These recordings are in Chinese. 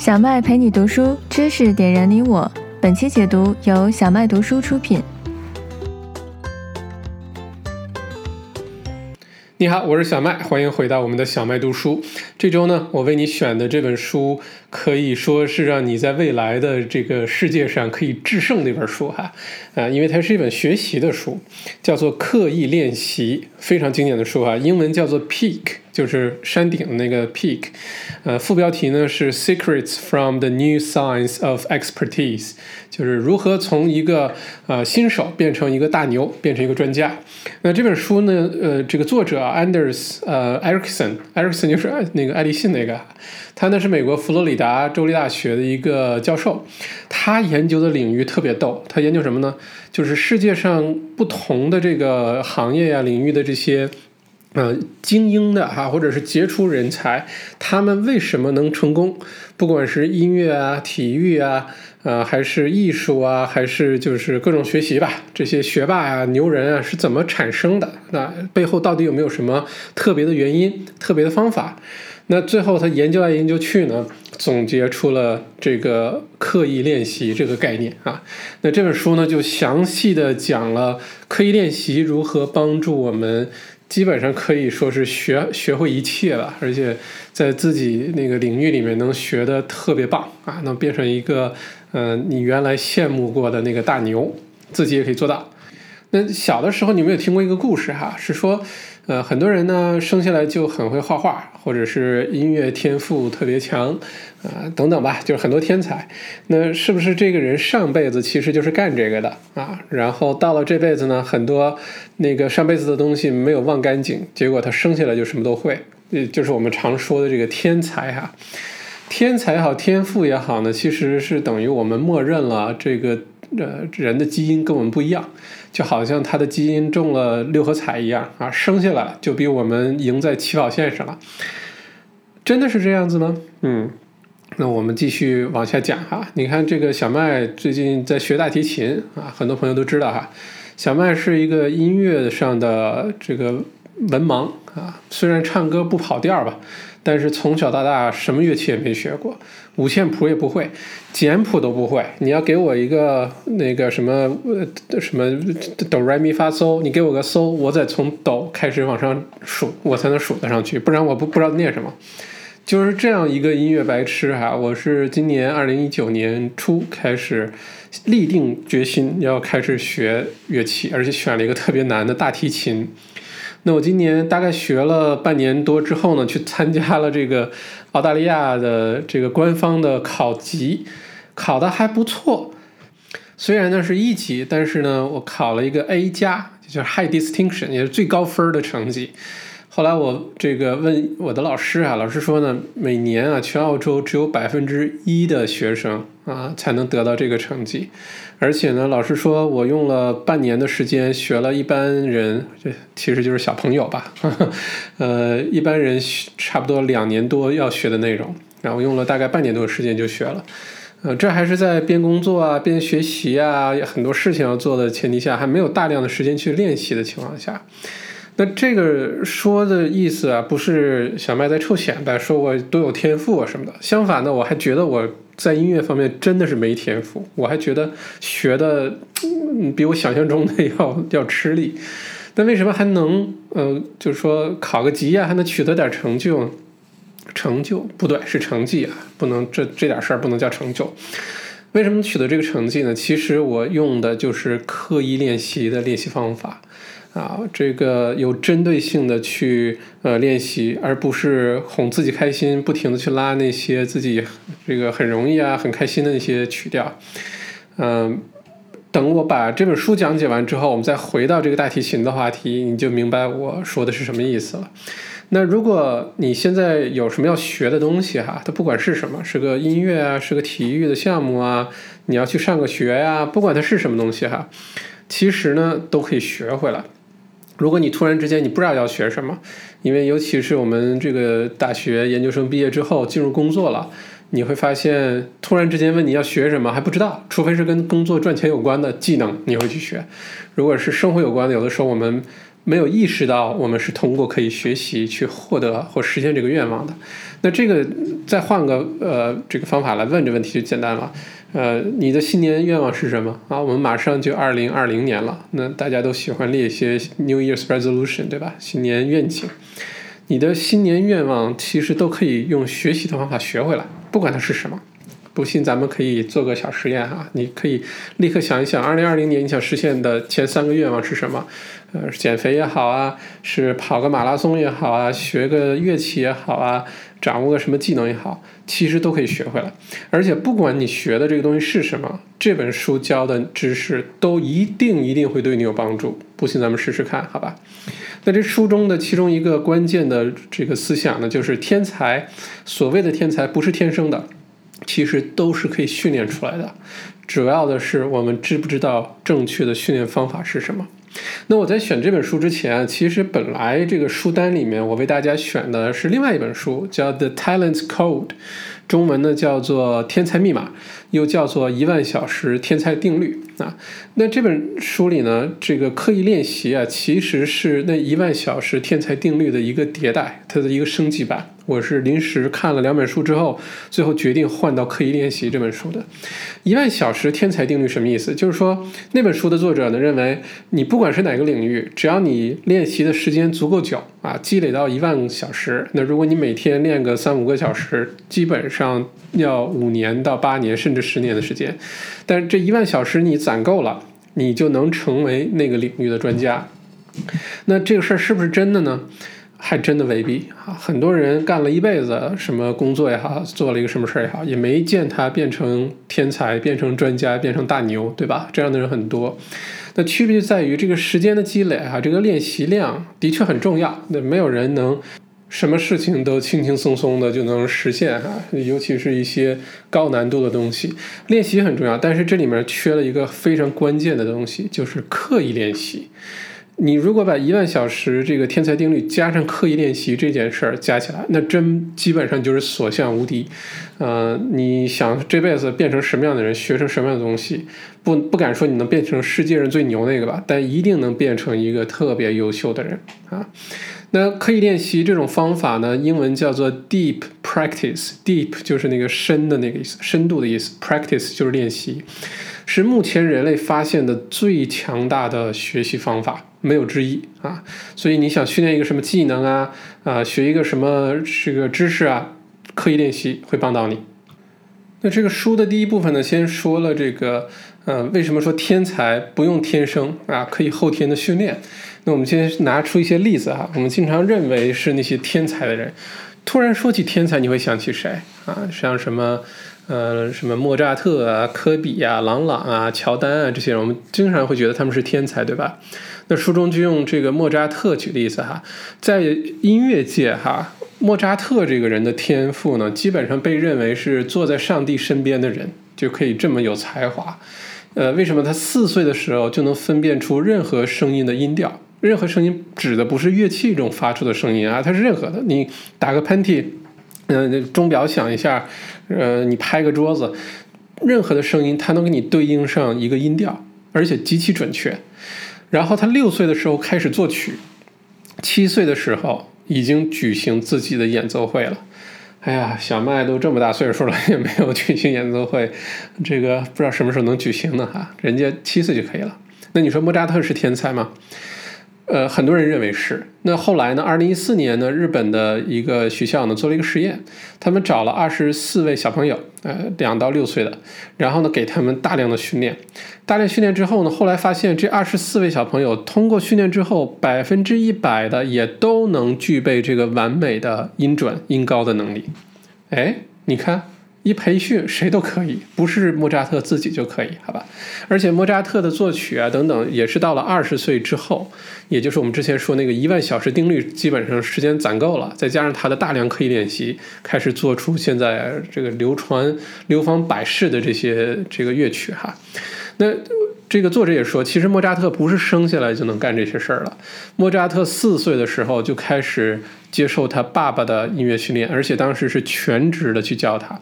小麦陪你读书，知识点燃你我。本期解读由小麦读书出品。你好，我是小麦，欢迎回到我们的小麦读书。这周呢，我为你选的这本书可以说是让你在未来的这个世界上可以制胜的一本书哈，啊，因为它是一本学习的书，叫做《刻意练习》，非常经典的书哈，英文叫做 Peak，就是山顶的那个 Peak，呃，副标题呢是 Secrets from the New Science of Expertise，就是如何从一个呃新手变成一个大牛，变成一个专家。那这本书呢，呃，这个作者 Anders 呃 Ericsson，Ericsson 就是那个爱立信那个，他呢是美国佛罗里达州立大学的一个教授，他研究的领域特别逗，他研究什么呢？就是世界上不同的这个行业呀、领域的这些。呃，精英的哈，或者是杰出人才，他们为什么能成功？不管是音乐啊、体育啊，呃，还是艺术啊，还是就是各种学习吧，这些学霸啊、牛人啊是怎么产生的？那背后到底有没有什么特别的原因、特别的方法？那最后他研究来研究去呢，总结出了这个刻意练习这个概念啊。那这本书呢，就详细的讲了刻意练习如何帮助我们。基本上可以说是学学会一切了，而且在自己那个领域里面能学的特别棒啊，能变成一个嗯你原来羡慕过的那个大牛，自己也可以做到。那小的时候你没有听过一个故事哈，是说。呃，很多人呢生下来就很会画画，或者是音乐天赋特别强，啊，等等吧，就是很多天才。那是不是这个人上辈子其实就是干这个的啊？然后到了这辈子呢，很多那个上辈子的东西没有忘干净，结果他生下来就什么都会，也，就是我们常说的这个天才哈。天才也好，天赋也好呢，其实是等于我们默认了这个。呃，人的基因跟我们不一样，就好像他的基因中了六合彩一样啊，生下来就比我们赢在起跑线上了。真的是这样子吗？嗯，那我们继续往下讲哈。你看这个小麦最近在学大提琴啊，很多朋友都知道哈。小麦是一个音乐上的这个文盲啊，虽然唱歌不跑调吧。但是从小到大什么乐器也没学过，五线谱也不会，简谱都不会。你要给我一个那个什么呃什么哆来咪发嗦，你给我个嗦，我再从哆开始往上数，我才能数得上去，不然我不不知道念什么。就是这样一个音乐白痴哈，我是今年二零一九年初开始立定决心要开始学乐器，而且选了一个特别难的大提琴。那我今年大概学了半年多之后呢，去参加了这个澳大利亚的这个官方的考级，考的还不错。虽然呢是一级，但是呢我考了一个 A 加，就是 High Distinction，也是最高分的成绩。后来我这个问我的老师啊，老师说呢，每年啊全澳洲只有百分之一的学生啊才能得到这个成绩，而且呢，老师说我用了半年的时间学了一般人，这其实就是小朋友吧，呃，一般人差不多两年多要学的内容，然后用了大概半年多的时间就学了，呃，这还是在边工作啊边学习啊很多事情要做的前提下，还没有大量的时间去练习的情况下。那这个说的意思啊，不是小麦在臭显摆，说我多有天赋啊什么的。相反呢，我还觉得我在音乐方面真的是没天赋，我还觉得学的比我想象中的要要吃力。但为什么还能，呃，就是说考个级啊，还能取得点成就？成就不对，是成绩啊，不能这这点事儿不能叫成就。为什么取得这个成绩呢？其实我用的就是刻意练习的练习方法。啊，这个有针对性的去呃练习，而不是哄自己开心，不停的去拉那些自己这个很容易啊很开心的那些曲调。嗯，等我把这本书讲解完之后，我们再回到这个大提琴的话题，你就明白我说的是什么意思了。那如果你现在有什么要学的东西哈，它不管是什么，是个音乐啊，是个体育的项目啊，你要去上个学呀，不管它是什么东西哈，其实呢都可以学回来。如果你突然之间你不知道要学什么，因为尤其是我们这个大学研究生毕业之后进入工作了，你会发现突然之间问你要学什么还不知道，除非是跟工作赚钱有关的技能你会去学。如果是生活有关的，有的时候我们没有意识到我们是通过可以学习去获得或实现这个愿望的。那这个再换个呃这个方法来问这问题就简单了。呃，你的新年愿望是什么啊？我们马上就二零二零年了，那大家都喜欢列一些 New Year's Resolution，对吧？新年愿景。你的新年愿望其实都可以用学习的方法学回来，不管它是什么。不信，咱们可以做个小实验哈。你可以立刻想一想，二零二零年你想实现的前三个愿望是什么？呃，减肥也好啊，是跑个马拉松也好啊，学个乐器也好啊，掌握个什么技能也好，其实都可以学回来。而且不管你学的这个东西是什么，这本书教的知识都一定一定会对你有帮助。不信，咱们试试看，好吧？那这书中的其中一个关键的这个思想呢，就是天才，所谓的天才不是天生的，其实都是可以训练出来的。主要的是我们知不知道正确的训练方法是什么？那我在选这本书之前啊，其实本来这个书单里面我为大家选的是另外一本书，叫《The Talent Code》，中文呢叫做《天才密码》，又叫做《一万小时天才定律》啊。那这本书里呢，这个刻意练习啊，其实是那一万小时天才定律的一个迭代，它的一个升级版。我是临时看了两本书之后，最后决定换到刻意练习这本书的。一万小时天才定律什么意思？就是说那本书的作者呢认为，你不管是哪个领域，只要你练习的时间足够久啊，积累到一万小时，那如果你每天练个三五个小时，基本上要五年到八年甚至十年的时间。但是这一万小时你攒够了，你就能成为那个领域的专家。那这个事儿是不是真的呢？还真的未必啊！很多人干了一辈子什么工作也好，做了一个什么事儿也好，也没见他变成天才、变成专家、变成大牛，对吧？这样的人很多。那区别就在于这个时间的积累啊，这个练习量的确很重要。那没有人能什么事情都轻轻松松的就能实现啊，尤其是一些高难度的东西，练习很重要。但是这里面缺了一个非常关键的东西，就是刻意练习。你如果把一万小时这个天才定律加上刻意练习这件事儿加起来，那真基本上就是所向无敌。呃，你想这辈子变成什么样的人，学成什么样的东西，不不敢说你能变成世界上最牛那个吧，但一定能变成一个特别优秀的人啊。那刻意练习这种方法呢，英文叫做 deep practice，deep 就是那个深的那个意思，深度的意思，practice 就是练习，是目前人类发现的最强大的学习方法。没有之一啊，所以你想训练一个什么技能啊，啊，学一个什么这个知识啊，刻意练习会帮到你。那这个书的第一部分呢，先说了这个，呃，为什么说天才不用天生啊，可以后天的训练？那我们先拿出一些例子哈，我们经常认为是那些天才的人，突然说起天才，你会想起谁啊？像什么？呃，什么莫扎特啊、科比啊、郎朗啊、乔丹啊这些人，我们经常会觉得他们是天才，对吧？那书中就用这个莫扎特举例子哈，在音乐界哈，莫扎特这个人的天赋呢，基本上被认为是坐在上帝身边的人就可以这么有才华。呃，为什么他四岁的时候就能分辨出任何声音的音调？任何声音指的不是乐器中发出的声音啊，它是任何的。你打个喷嚏，嗯，钟表响一下。呃，你拍个桌子，任何的声音，它能给你对应上一个音调，而且极其准确。然后他六岁的时候开始作曲，七岁的时候已经举行自己的演奏会了。哎呀，小麦都这么大岁数了，也没有举行演奏会，这个不知道什么时候能举行呢？哈，人家七岁就可以了。那你说莫扎特是天才吗？呃，很多人认为是。那后来呢？二零一四年呢，日本的一个学校呢做了一个实验，他们找了二十四位小朋友，呃，两到六岁的，然后呢给他们大量的训练。大量训练之后呢，后来发现这二十四位小朋友通过训练之后，百分之一百的也都能具备这个完美的音准、音高的能力。哎，你看。一培训谁都可以，不是莫扎特自己就可以，好吧？而且莫扎特的作曲啊等等，也是到了二十岁之后，也就是我们之前说那个一万小时定律，基本上时间攒够了，再加上他的大量刻意练习，开始做出现在这个流传流芳百世的这些这个乐曲哈。那这个作者也说，其实莫扎特不是生下来就能干这些事儿了，莫扎特四岁的时候就开始。接受他爸爸的音乐训练，而且当时是全职的去教他。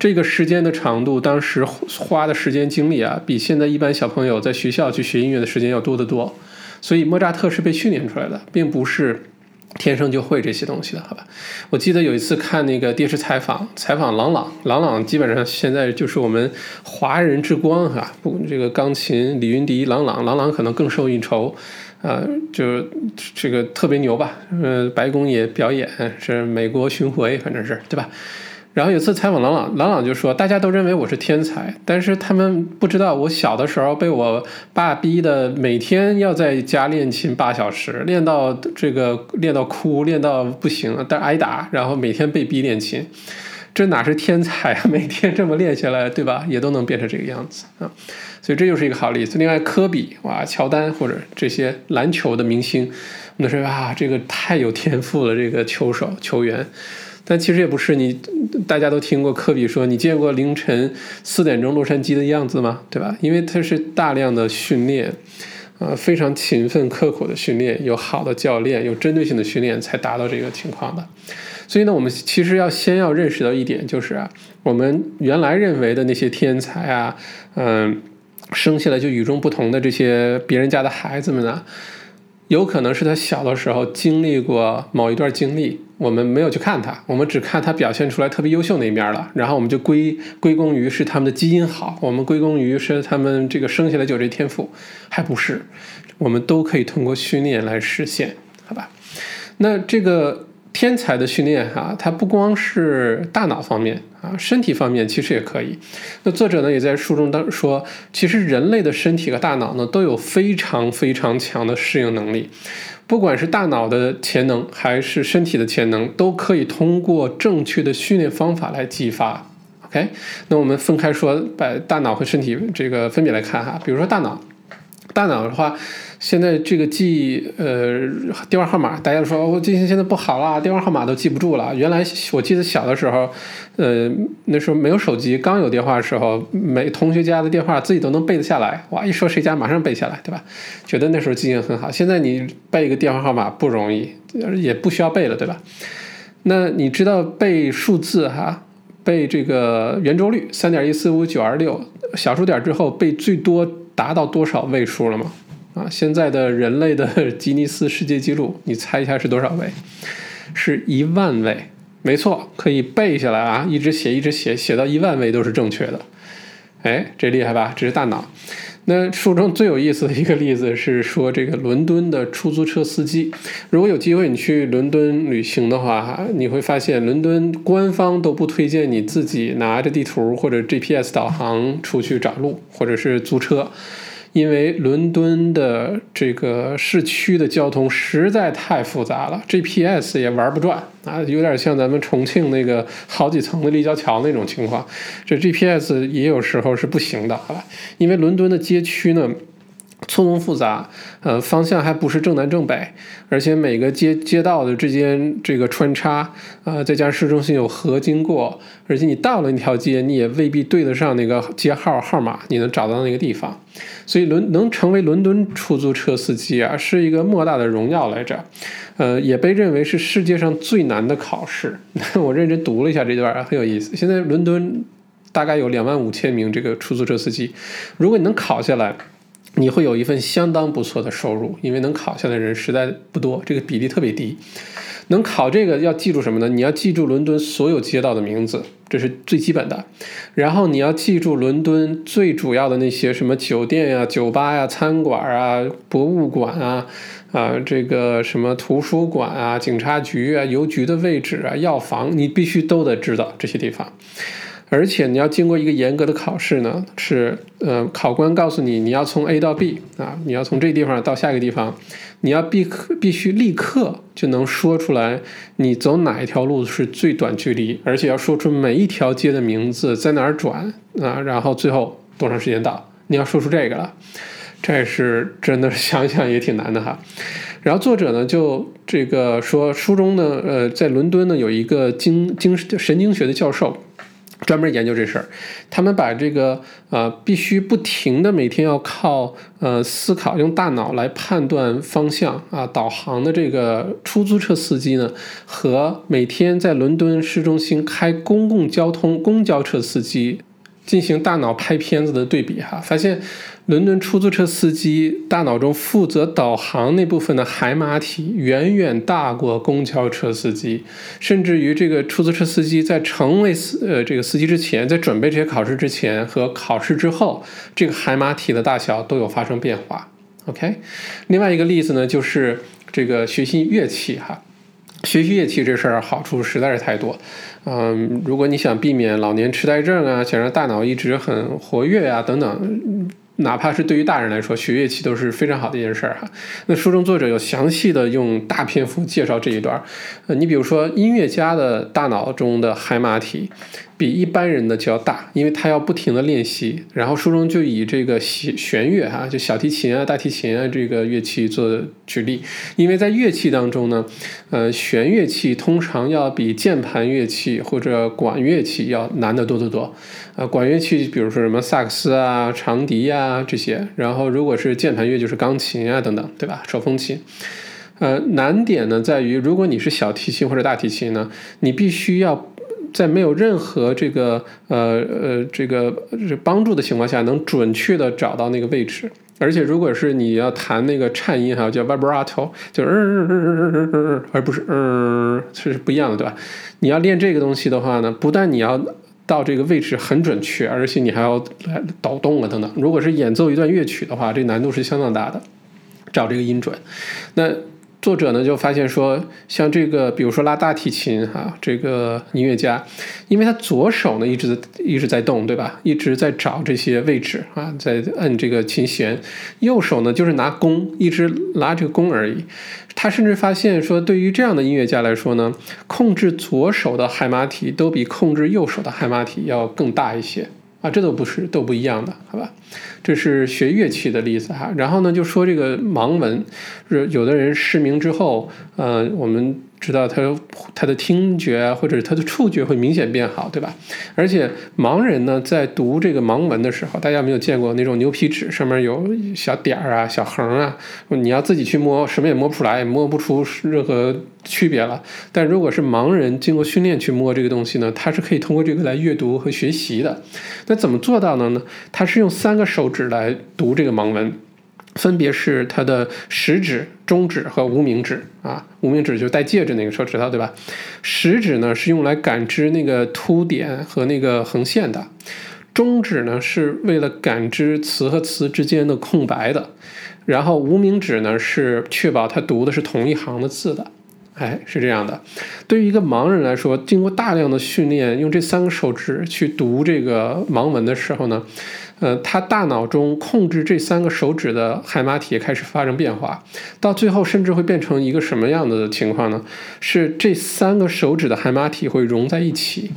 这个时间的长度，当时花的时间精力啊，比现在一般小朋友在学校去学音乐的时间要多得多。所以莫扎特是被训练出来的，并不是天生就会这些东西的，好吧？我记得有一次看那个电视采访，采访郎朗，郎朗基本上现在就是我们华人之光哈，不，这个钢琴李云迪，郎朗，郎朗可能更受一筹。啊，就是这个特别牛吧？呃，白宫也表演，是美国巡回，反正是对吧？然后有次采访郎朗，郎朗就说，大家都认为我是天才，但是他们不知道我小的时候被我爸逼的，每天要在家练琴八小时，练到这个练到哭，练到不行，但挨打，然后每天被逼练琴，这哪是天才啊？每天这么练下来，对吧？也都能变成这个样子啊。所以这就是一个好例子。另外，科比哇、乔丹或者这些篮球的明星，我们说啊，这个太有天赋了，这个球手球员。但其实也不是，你大家都听过科比说：“你见过凌晨四点钟洛杉矶的样子吗？对吧？”因为他是大量的训练，啊，非常勤奋刻苦的训练，有好的教练，有针对性的训练，才达到这个情况的。所以呢，我们其实要先要认识到一点，就是啊，我们原来认为的那些天才啊，嗯。生下来就与众不同的这些别人家的孩子们呢，有可能是他小的时候经历过某一段经历，我们没有去看他，我们只看他表现出来特别优秀那一面了，然后我们就归归功于是他们的基因好，我们归功于是他们这个生下来就有这天赋，还不是，我们都可以通过训练来实现，好吧？那这个。天才的训练，哈，它不光是大脑方面啊，身体方面其实也可以。那作者呢也在书中当说，其实人类的身体和大脑呢都有非常非常强的适应能力，不管是大脑的潜能还是身体的潜能，都可以通过正确的训练方法来激发。OK，那我们分开说，把大脑和身体这个分别来看哈。比如说大脑，大脑的话。现在这个记呃电话号码，大家说我记性现在不好了，电话号码都记不住了。原来我记得小的时候，呃那时候没有手机，刚有电话的时候，每同学家的电话自己都能背得下来，哇，一说谁家马上背下来，对吧？觉得那时候记性很好。现在你背一个电话号码不容易，也不需要背了，对吧？那你知道背数字哈，背这个圆周率三点一四五九二六小数点之后背最多达到多少位数了吗？啊，现在的人类的 吉尼斯世界纪录，你猜一下是多少位？是一万位，没错，可以背下来啊，一直写，一直写，写到一万位都是正确的。哎，这厉害吧？这是大脑。那书中最有意思的一个例子是说，这个伦敦的出租车司机，如果有机会你去伦敦旅行的话，你会发现伦敦官方都不推荐你自己拿着地图或者 GPS 导航出去找路，或者是租车。因为伦敦的这个市区的交通实在太复杂了，GPS 也玩不转啊，有点像咱们重庆那个好几层的立交桥那种情况，这 GPS 也有时候是不行的，好吧？因为伦敦的街区呢。错综复杂，呃，方向还不是正南正北，而且每个街街道的之间这个穿插，呃，再加上市中心有河经过，而且你到了那条街，你也未必对得上那个街号号码，你能找到那个地方。所以伦能成为伦敦出租车司机啊，是一个莫大的荣耀来着，呃，也被认为是世界上最难的考试。我认真读了一下这段，很有意思。现在伦敦大概有两万五千名这个出租车司机，如果你能考下来。你会有一份相当不错的收入，因为能考下的人实在不多，这个比例特别低。能考这个要记住什么呢？你要记住伦敦所有街道的名字，这是最基本的。然后你要记住伦敦最主要的那些什么酒店呀、酒吧呀、餐馆啊、博物馆啊、啊这个什么图书馆啊、警察局啊、邮局的位置啊、药房，你必须都得知道这些地方。而且你要经过一个严格的考试呢，是呃，考官告诉你你要从 A 到 B 啊，你要从这地方到下一个地方，你要必可必须立刻就能说出来你走哪一条路是最短距离，而且要说出每一条街的名字在哪儿转啊，然后最后多长时间到，你要说出这个了，这是真的想想也挺难的哈。然后作者呢就这个说书中呢，呃，在伦敦呢有一个精精神经学的教授。专门研究这事儿，他们把这个呃必须不停的每天要靠呃思考用大脑来判断方向啊导航的这个出租车司机呢，和每天在伦敦市中心开公共交通公交车司机进行大脑拍片子的对比哈，发现伦敦出租车司机大脑中负责导航那部分的海马体远远大过公交车司机，甚至于这个出租车司机在成为司呃这个司机之前，在准备这些考试之前和考试之后，这个海马体的大小都有发生变化。OK，另外一个例子呢，就是这个学习乐器哈。学习乐器这事儿好处实在是太多，嗯，如果你想避免老年痴呆症啊，想让大脑一直很活跃啊，等等。哪怕是对于大人来说，学乐器都是非常好的一件事儿哈。那书中作者有详细的用大篇幅介绍这一段儿。呃，你比如说音乐家的大脑中的海马体比一般人的就要大，因为他要不停的练习。然后书中就以这个弦弦乐哈，就小提琴啊、大提琴啊这个乐器做举例，因为在乐器当中呢，呃，弦乐器通常要比键盘乐器或者管乐器要难得多得多。呃，管乐器比如说什么萨克斯啊、长笛呀。啊，这些，然后如果是键盘乐，就是钢琴啊等等，对吧？手风琴，呃，难点呢在于，如果你是小提琴或者大提琴呢，你必须要在没有任何这个呃呃这个帮助的情况下，能准确的找到那个位置。而且如果是你要弹那个颤音哈，叫 vibrato，就嗯，而不是嗯，是不一样的，对吧？你要练这个东西的话呢，不但你要。到这个位置很准确，而且你还要来抖动啊等等。如果是演奏一段乐曲的话，这难度是相当大的，找这个音准。那作者呢就发现说，像这个，比如说拉大提琴哈，这个音乐家，因为他左手呢一直一直在动，对吧？一直在找这些位置啊，在摁这个琴弦，右手呢就是拿弓，一直拉这个弓而已。他甚至发现说，对于这样的音乐家来说呢，控制左手的海马体都比控制右手的海马体要更大一些啊，这都不是都不一样的，好吧？这是学乐器的例子哈。然后呢，就说这个盲文，是有的人失明之后，呃，我们。知道他他的听觉啊或者他的触觉会明显变好，对吧？而且盲人呢，在读这个盲文的时候，大家有没有见过那种牛皮纸上面有小点儿啊、小横啊，你要自己去摸，什么也摸不出来，也摸不出任何区别了。但如果是盲人经过训练去摸这个东西呢，他是可以通过这个来阅读和学习的。那怎么做到的呢？他是用三个手指来读这个盲文。分别是它的食指、中指和无名指啊，无名指就戴戒指那个手指头，对吧？食指呢是用来感知那个凸点和那个横线的，中指呢是为了感知词和词之间的空白的，然后无名指呢是确保他读的是同一行的字的。哎，是这样的。对于一个盲人来说，经过大量的训练，用这三个手指去读这个盲文的时候呢？呃，他大脑中控制这三个手指的海马体开始发生变化，到最后甚至会变成一个什么样的情况呢？是这三个手指的海马体会融在一起，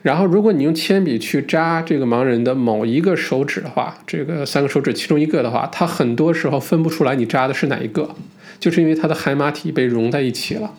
然后如果你用铅笔去扎这个盲人的某一个手指的话，这个三个手指其中一个的话，他很多时候分不出来你扎的是哪一个，就是因为他的海马体被融在一起了。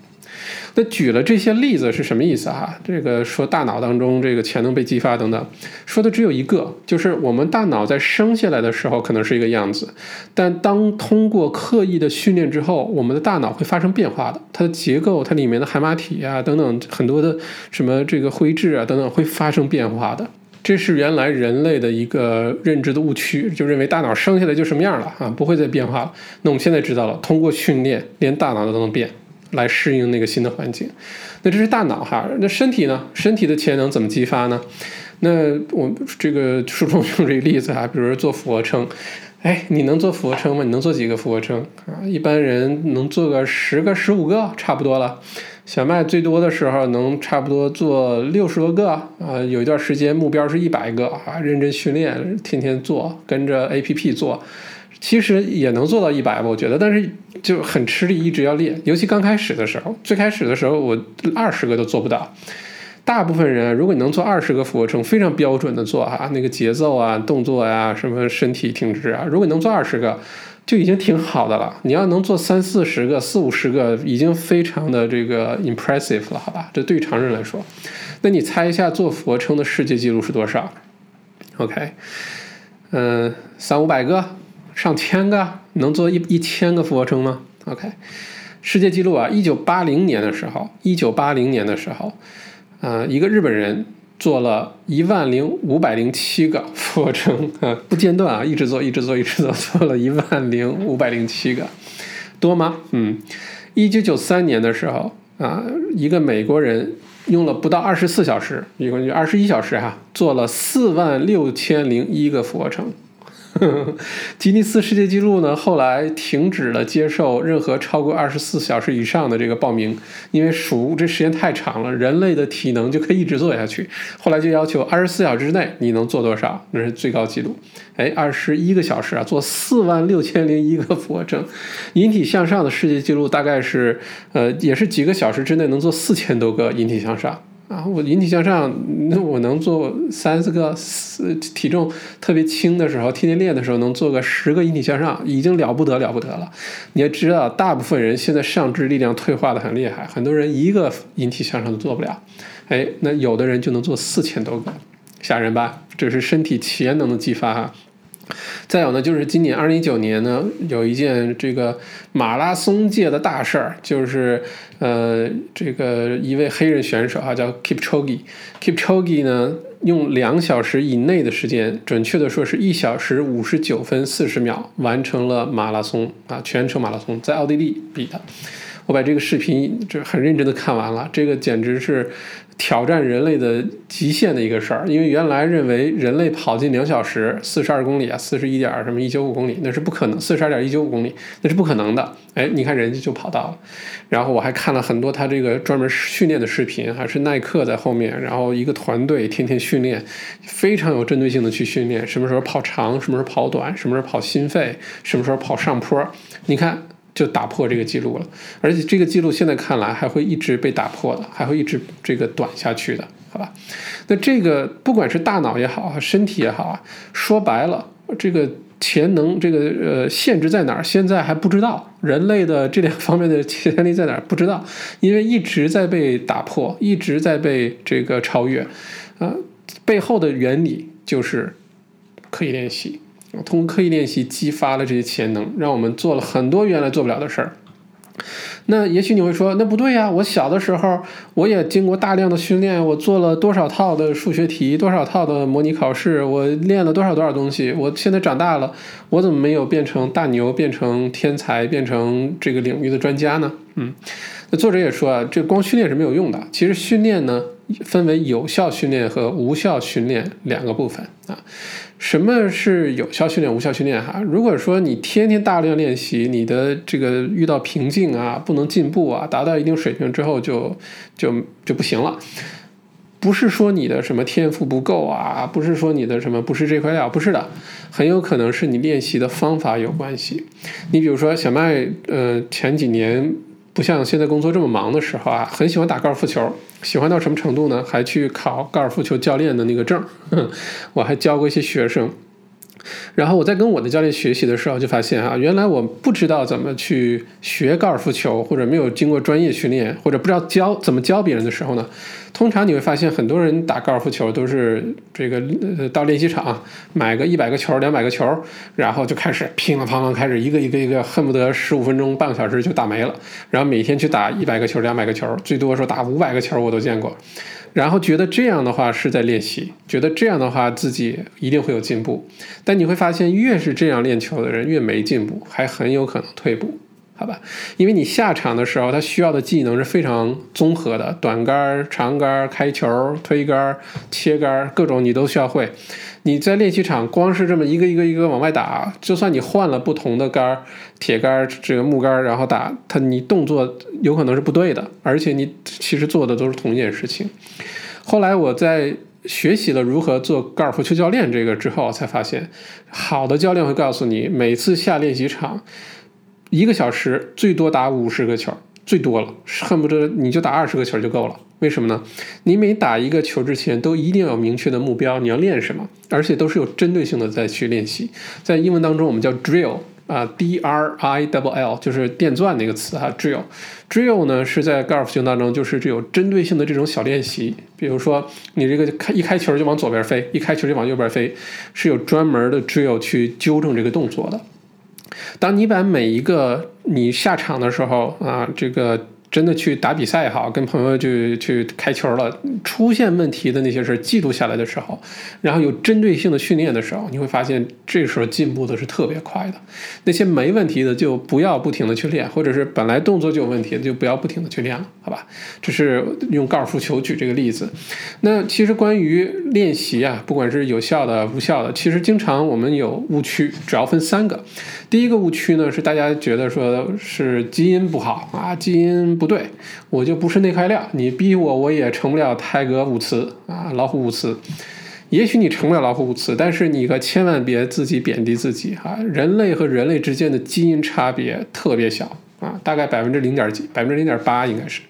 那举了这些例子是什么意思哈？这个说大脑当中这个潜能被激发等等，说的只有一个，就是我们大脑在生下来的时候可能是一个样子，但当通过刻意的训练之后，我们的大脑会发生变化的，它的结构、它里面的海马体啊等等很多的什么这个灰质啊等等会发生变化的。这是原来人类的一个认知的误区，就认为大脑生下来就什么样了啊，不会再变化了。那我们现在知道了，通过训练，连大脑都能变。来适应那个新的环境，那这是大脑哈。那身体呢？身体的潜能怎么激发呢？那我这个书中用这个例子哈，比如说做俯卧撑，哎，你能做俯卧撑吗？你能做几个俯卧撑啊？一般人能做个十个、十五个，差不多了。小麦最多的时候能差不多做六十多个啊，有一段时间目标是一百个啊，认真训练，天天做，跟着 A P P 做。其实也能做到一百吧，我觉得，但是就很吃力，一直要练。尤其刚开始的时候，最开始的时候，我二十个都做不到。大部分人，如果你能做二十个俯卧撑，非常标准的做哈，那个节奏啊、动作呀、什么身体挺直啊，如果你能做二十个，就已经挺好的了。你要能做三四十个、四五十个，已经非常的这个 impressive 了，好吧？这对于常人来说，那你猜一下做俯卧撑的世界纪录是多少？OK，嗯，三五百个。上千个能做一一千个俯卧撑吗？OK，世界纪录啊！一九八零年的时候，一九八零年的时候，呃，一个日本人做了一万零五百零七个俯卧撑啊，不间断啊，一直做，一直做，一直做，做了一万零五百零七个，多吗？嗯，一九九三年的时候啊，一个美国人用了不到二十四小时，一共就二十一小时哈，做了四万六千零一个俯卧撑。吉尼斯世界纪录呢，后来停止了接受任何超过二十四小时以上的这个报名，因为数这时间太长了，人类的体能就可以一直做下去。后来就要求二十四小时之内你能做多少，那是最高纪录。哎，二十一个小时啊，做四万六千零一个俯卧撑。引体向上的世界纪录大概是，呃，也是几个小时之内能做四千多个引体向上。啊，我引体向上，那我能做三四个，四体重特别轻的时候，天天练的时候，能做个十个引体向上，已经了不得了不得了。你要知道，大部分人现在上肢力量退化的很厉害，很多人一个引体向上都做不了。哎，那有的人就能做四千多个，吓人吧？这是身体潜能的激发哈。再有呢，就是今年二零一九年呢，有一件这个马拉松界的大事儿，就是呃，这个一位黑人选手啊，叫 Kipchoge，Kipchoge 呢，用两小时以内的时间，准确的说是一小时五十九分四十秒，完成了马拉松啊，全程马拉松，在奥地利比的。我把这个视频就很认真的看完了，这个简直是挑战人类的极限的一个事儿。因为原来认为人类跑进两小时四十二公里啊，四十一点什么一九五公里，那是不可能，四十二点一九五公里那是不可能的。哎，你看人家就跑到了。然后我还看了很多他这个专门训练的视频，还是耐克在后面，然后一个团队天天训练，非常有针对性的去训练，什么时候跑长，什么时候跑短，什么时候跑心肺，什么时候跑上坡，你看。就打破这个记录了，而且这个记录现在看来还会一直被打破的，还会一直这个短下去的，好吧？那这个不管是大脑也好啊，身体也好啊，说白了，这个潜能这个呃限制在哪儿？现在还不知道，人类的这两方面的潜力在哪儿？不知道，因为一直在被打破，一直在被这个超越，啊，背后的原理就是刻意练习。通过刻意练习激发了这些潜能，让我们做了很多原来做不了的事儿。那也许你会说，那不对呀！我小的时候我也经过大量的训练，我做了多少套的数学题，多少套的模拟考试，我练了多少多少东西。我现在长大了，我怎么没有变成大牛，变成天才，变成这个领域的专家呢？嗯，那作者也说啊，这光训练是没有用的。其实训练呢，分为有效训练和无效训练两个部分啊。什么是有效训练、无效训练？哈，如果说你天天大量练习，你的这个遇到瓶颈啊，不能进步啊，达到一定水平之后就就就不行了。不是说你的什么天赋不够啊，不是说你的什么不是这块料，不是的，很有可能是你练习的方法有关系。你比如说小麦，呃，前几年。不像现在工作这么忙的时候啊，很喜欢打高尔夫球，喜欢到什么程度呢？还去考高尔夫球教练的那个证，我还教过一些学生。然后我在跟我的教练学习的时候，就发现啊，原来我不知道怎么去学高尔夫球，或者没有经过专业训练，或者不知道教怎么教别人的时候呢，通常你会发现很多人打高尔夫球都是这个呃到练习场买个一百个球、两百个球，然后就开始乒了乓乓开始一个一个一个，恨不得十五分钟、半个小时就打没了，然后每天去打一百个球、两百个球，最多说打五百个球我都见过。然后觉得这样的话是在练习，觉得这样的话自己一定会有进步，但你会发现越是这样练球的人越没进步，还很有可能退步，好吧？因为你下场的时候，他需要的技能是非常综合的，短杆、长杆、开球、推杆、切杆，各种你都需要会。你在练习场光是这么一个一个一个往外打，就算你换了不同的杆儿，铁杆儿、这个木杆儿，然后打它，你动作有可能是不对的，而且你其实做的都是同一件事情。后来我在学习了如何做高尔夫球教练这个之后，才发现，好的教练会告诉你，每次下练习场，一个小时最多打五十个球，最多了，恨不得你就打二十个球就够了。为什么呢？你每打一个球之前，都一定要有明确的目标，你要练什么，而且都是有针对性的再去练习。在英文当中，我们叫 drill 啊，d r i double l，就是电钻那个词哈，drill。drill 呢是在高尔夫球当中就是这有针对性的这种小练习。比如说，你这个开一开球就往左边飞，一开球就往右边飞，是有专门的 drill 去纠正这个动作的。当你把每一个你下场的时候啊，这个。真的去打比赛也好，跟朋友去去开球了，出现问题的那些事记录下来的时候，然后有针对性的训练的时候，你会发现这时候进步的是特别快的。那些没问题的就不要不停的去练，或者是本来动作就有问题的就不要不停的去练了，好吧？这是用高尔夫球举这个例子。那其实关于练习啊，不管是有效的、无效的，其实经常我们有误区，主要分三个。第一个误区呢是大家觉得说是基因不好啊，基因。不对，我就不是那块料。你逼我，我也成不了泰格伍茨啊，老虎伍茨。也许你成不了老虎伍茨，但是你可千万别自己贬低自己哈。人类和人类之间的基因差别特别小啊，大概百分之零点几，百分之零点八应该是。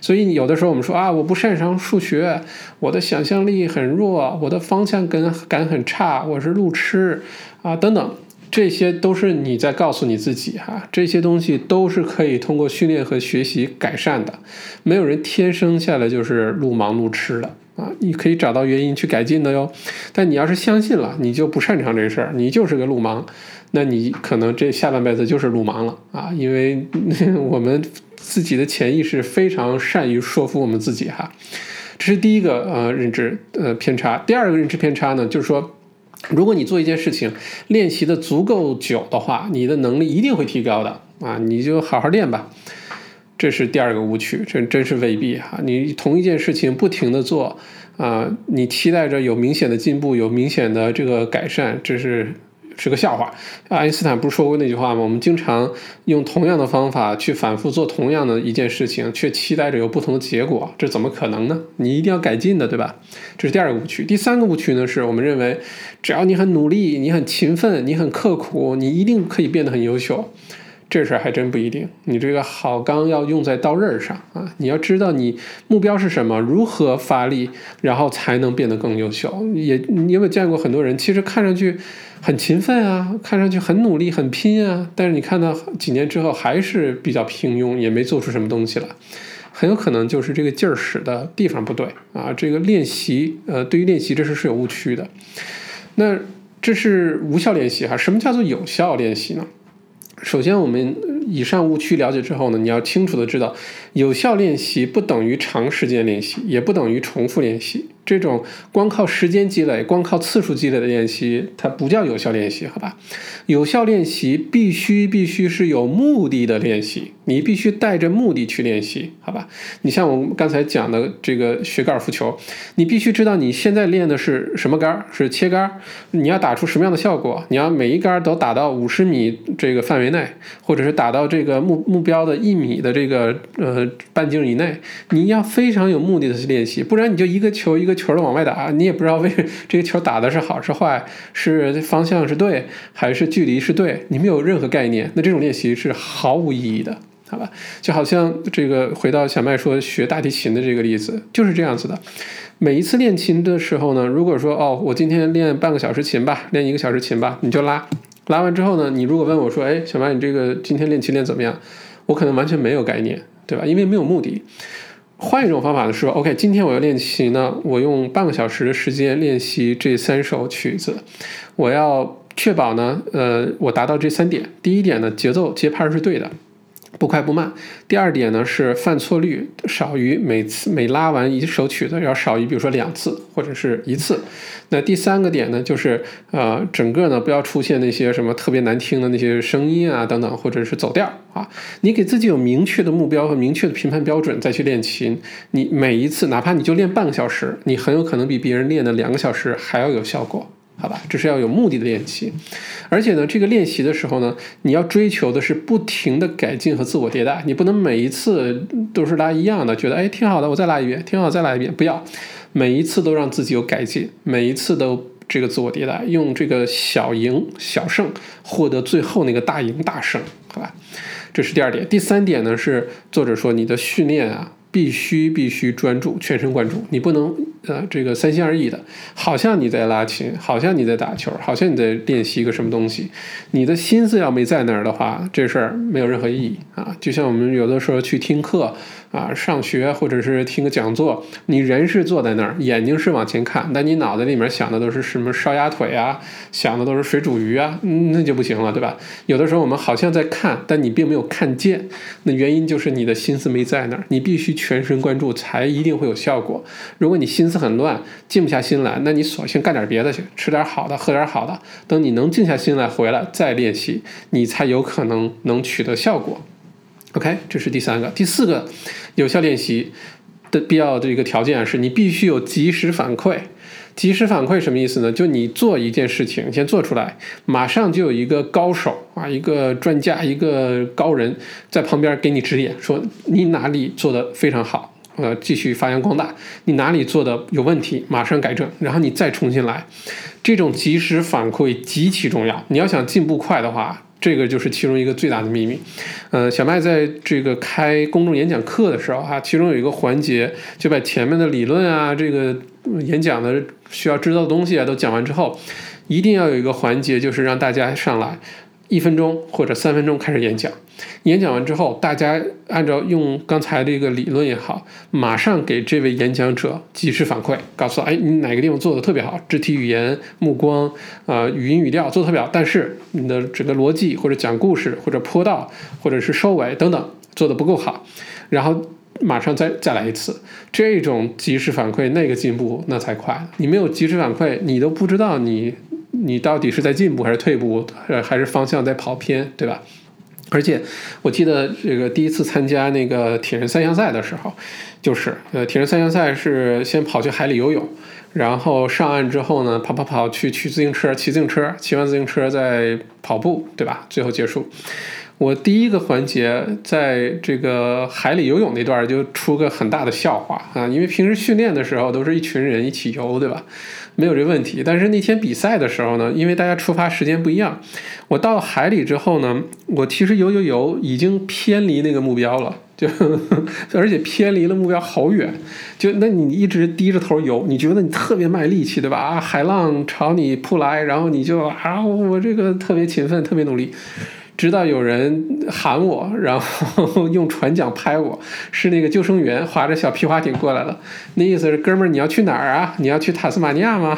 所以有的时候我们说啊，我不擅长数学，我的想象力很弱，我的方向感感很差，我是路痴啊，等等。这些都是你在告诉你自己哈，这些东西都是可以通过训练和学习改善的。没有人天生下来就是路盲路痴的啊，你可以找到原因去改进的哟。但你要是相信了，你就不擅长这事儿，你就是个路盲，那你可能这下半辈子就是路盲了啊。因为我们自己的潜意识非常善于说服我们自己哈，这是第一个呃认知呃偏差。第二个认知偏差呢，就是说。如果你做一件事情练习的足够久的话，你的能力一定会提高的啊！你就好好练吧。这是第二个误区，这真是未必哈。你同一件事情不停的做啊，你期待着有明显的进步，有明显的这个改善，这是。是个笑话，爱因斯坦不是说过那句话吗？我们经常用同样的方法去反复做同样的一件事情，却期待着有不同的结果，这怎么可能呢？你一定要改进的，对吧？这是第二个误区。第三个误区呢，是我们认为，只要你很努力，你很勤奋，你很刻苦，你一定可以变得很优秀。这事儿还真不一定，你这个好钢要用在刀刃上啊！你要知道你目标是什么，如何发力，然后才能变得更优秀。也你有没有见过很多人，其实看上去很勤奋啊，看上去很努力、很拼啊，但是你看到几年之后还是比较平庸，也没做出什么东西来，很有可能就是这个劲儿使的地方不对啊！这个练习，呃，对于练习这事是有误区的。那这是无效练习哈？什么叫做有效练习呢？首先，我们以上误区了解之后呢，你要清楚的知道，有效练习不等于长时间练习，也不等于重复练习。这种光靠时间积累、光靠次数积累的练习，它不叫有效练习，好吧？有效练习必须必须是有目的的练习，你必须带着目的去练习，好吧？你像我们刚才讲的这个学高尔夫球，你必须知道你现在练的是什么杆儿，是切杆儿，你要打出什么样的效果？你要每一杆都打到五十米这个范围内，或者是打到到这个目目标的一米的这个呃半径以内，你要非常有目的的去练习，不然你就一个球一个。球的往外打，你也不知道为这个球打的是好是坏，是方向是对还是距离是对，你没有任何概念，那这种练习是毫无意义的，好吧？就好像这个回到小麦说学大提琴的这个例子，就是这样子的。每一次练琴的时候呢，如果说哦，我今天练半个小时琴吧，练一个小时琴吧，你就拉，拉完之后呢，你如果问我说，哎，小马，你这个今天练琴练怎么样？我可能完全没有概念，对吧？因为没有目的。换一种方法呢，说 OK，今天我要练琴呢，我用半个小时的时间练习这三首曲子，我要确保呢，呃，我达到这三点。第一点呢，节奏节拍是对的。不快不慢。第二点呢是犯错率少于每次每拉完一首曲子要少于比如说两次或者是一次。那第三个点呢就是呃整个呢不要出现那些什么特别难听的那些声音啊等等或者是走调啊。你给自己有明确的目标和明确的评判标准再去练琴，你每一次哪怕你就练半个小时，你很有可能比别人练的两个小时还要有效果。好吧，这是要有目的的练习，而且呢，这个练习的时候呢，你要追求的是不停的改进和自我迭代，你不能每一次都是拉一样的，觉得哎挺好的，我再拉一遍，挺好，再来一遍，不要，每一次都让自己有改进，每一次都这个自我迭代，用这个小赢小胜获得最后那个大赢大胜，好吧，这是第二点，第三点呢是作者说你的训练啊。必须必须专注，全神贯注，你不能呃，这个三心二意的，好像你在拉琴，好像你在打球，好像你在练习一个什么东西，你的心思要没在那儿的话，这事儿没有任何意义啊。就像我们有的时候去听课啊，上学或者是听个讲座，你人是坐在那儿，眼睛是往前看，但你脑袋里面想的都是什么烧鸭腿啊，想的都是水煮鱼啊，那就不行了，对吧？有的时候我们好像在看，但你并没有看见，那原因就是你的心思没在那儿，你必须全神贯注才一定会有效果。如果你心思很乱，静不下心来，那你索性干点别的去，吃点好的，喝点好的。等你能静下心来回来再练习，你才有可能能取得效果。OK，这是第三个，第四个有效练习的必要的一个条件是你必须有及时反馈。及时反馈什么意思呢？就你做一件事情，先做出来，马上就有一个高手啊，一个专家，一个高人在旁边给你指点，说你哪里做的非常好。呃，继续发扬光大。你哪里做的有问题，马上改正，然后你再重新来。这种及时反馈极其重要。你要想进步快的话，这个就是其中一个最大的秘密。呃，小麦在这个开公众演讲课的时候，啊，其中有一个环节，就把前面的理论啊，这个演讲的需要知道的东西啊，都讲完之后，一定要有一个环节，就是让大家上来。一分钟或者三分钟开始演讲，演讲完之后，大家按照用刚才这个理论也好，马上给这位演讲者及时反馈，告诉哎，你哪个地方做的特别好，肢体语言、目光啊、语音语调做得特别好，但是你的整个逻辑或者讲故事或者坡道或者是收尾等等做的不够好，然后马上再再来一次，这种及时反馈，那个进步那才快。你没有及时反馈，你都不知道你。你到底是在进步还是退步，呃，还是方向在跑偏，对吧？而且我记得这个第一次参加那个铁人三项赛的时候，就是呃，铁人三项赛是先跑去海里游泳，然后上岸之后呢，跑跑跑去取自行车，骑自行车，骑完自行车再跑步，对吧？最后结束。我第一个环节在这个海里游泳那段就出个很大的笑话啊，因为平时训练的时候都是一群人一起游，对吧？没有这问题。但是那天比赛的时候呢，因为大家出发时间不一样，我到海里之后呢，我其实游游游已经偏离那个目标了，就 而且偏离了目标好远。就那你一直低着头游，你觉得你特别卖力气，对吧？啊，海浪朝你扑来，然后你就啊，我这个特别勤奋，特别努力。直到有人喊我，然后用船桨拍我，是那个救生员划着小皮划艇过来了。那意思是，哥们儿，你要去哪儿啊？你要去塔斯马尼亚吗？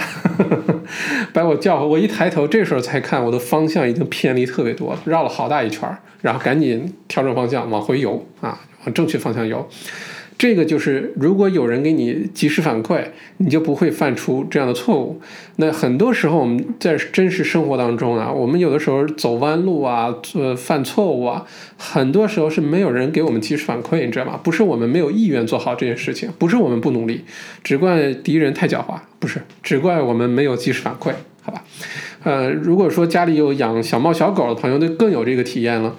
把我叫回。我一抬头，这时候才看我的方向已经偏离特别多了，绕了好大一圈儿，然后赶紧调整方向往回游啊，往正确方向游。这个就是，如果有人给你及时反馈，你就不会犯出这样的错误。那很多时候我们在真实生活当中啊，我们有的时候走弯路啊，呃，犯错误啊，很多时候是没有人给我们及时反馈，你知道吗？不是我们没有意愿做好这件事情，不是我们不努力，只怪敌人太狡猾，不是，只怪我们没有及时反馈，好吧？呃，如果说家里有养小猫小狗的朋友，就更有这个体验了。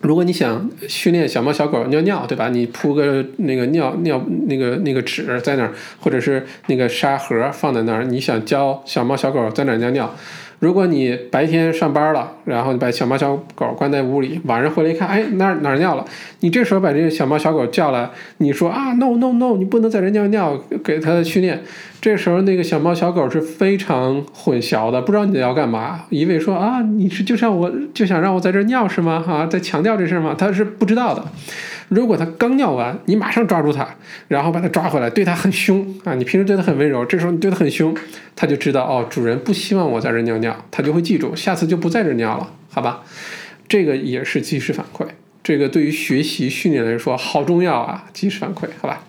如果你想训练小猫小狗尿尿，对吧？你铺个那个尿尿那个那个纸在那儿，或者是那个沙盒放在那儿，你想教小猫小狗在哪儿尿尿？如果你白天上班了，然后你把小猫小狗关在屋里，晚上回来一看，哎，哪哪尿了？你这时候把这个小猫小狗叫来，你说啊，no no no，你不能在这尿尿，给它训练。这时候那个小猫小狗是非常混淆的，不知道你要干嘛，一味说啊，你是就像我就想让我在这尿是吗？哈，在强调这事吗？它是不知道的。如果它刚尿完，你马上抓住它，然后把它抓回来，对它很凶啊！你平时对它很温柔，这时候你对它很凶，它就知道哦，主人不希望我在这尿尿，它就会记住，下次就不在这尿了，好吧？这个也是及时反馈，这个对于学习训练来说好重要啊！及时反馈，好吧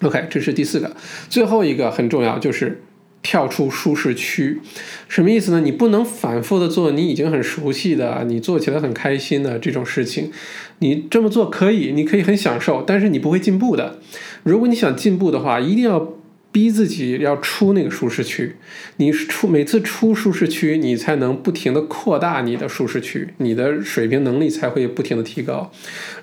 ？OK，这是第四个，最后一个很重要就是。跳出舒适区，什么意思呢？你不能反复的做你已经很熟悉的、你做起来很开心的这种事情。你这么做可以，你可以很享受，但是你不会进步的。如果你想进步的话，一定要逼自己要出那个舒适区。你出每次出舒适区，你才能不停的扩大你的舒适区，你的水平能力才会不停的提高。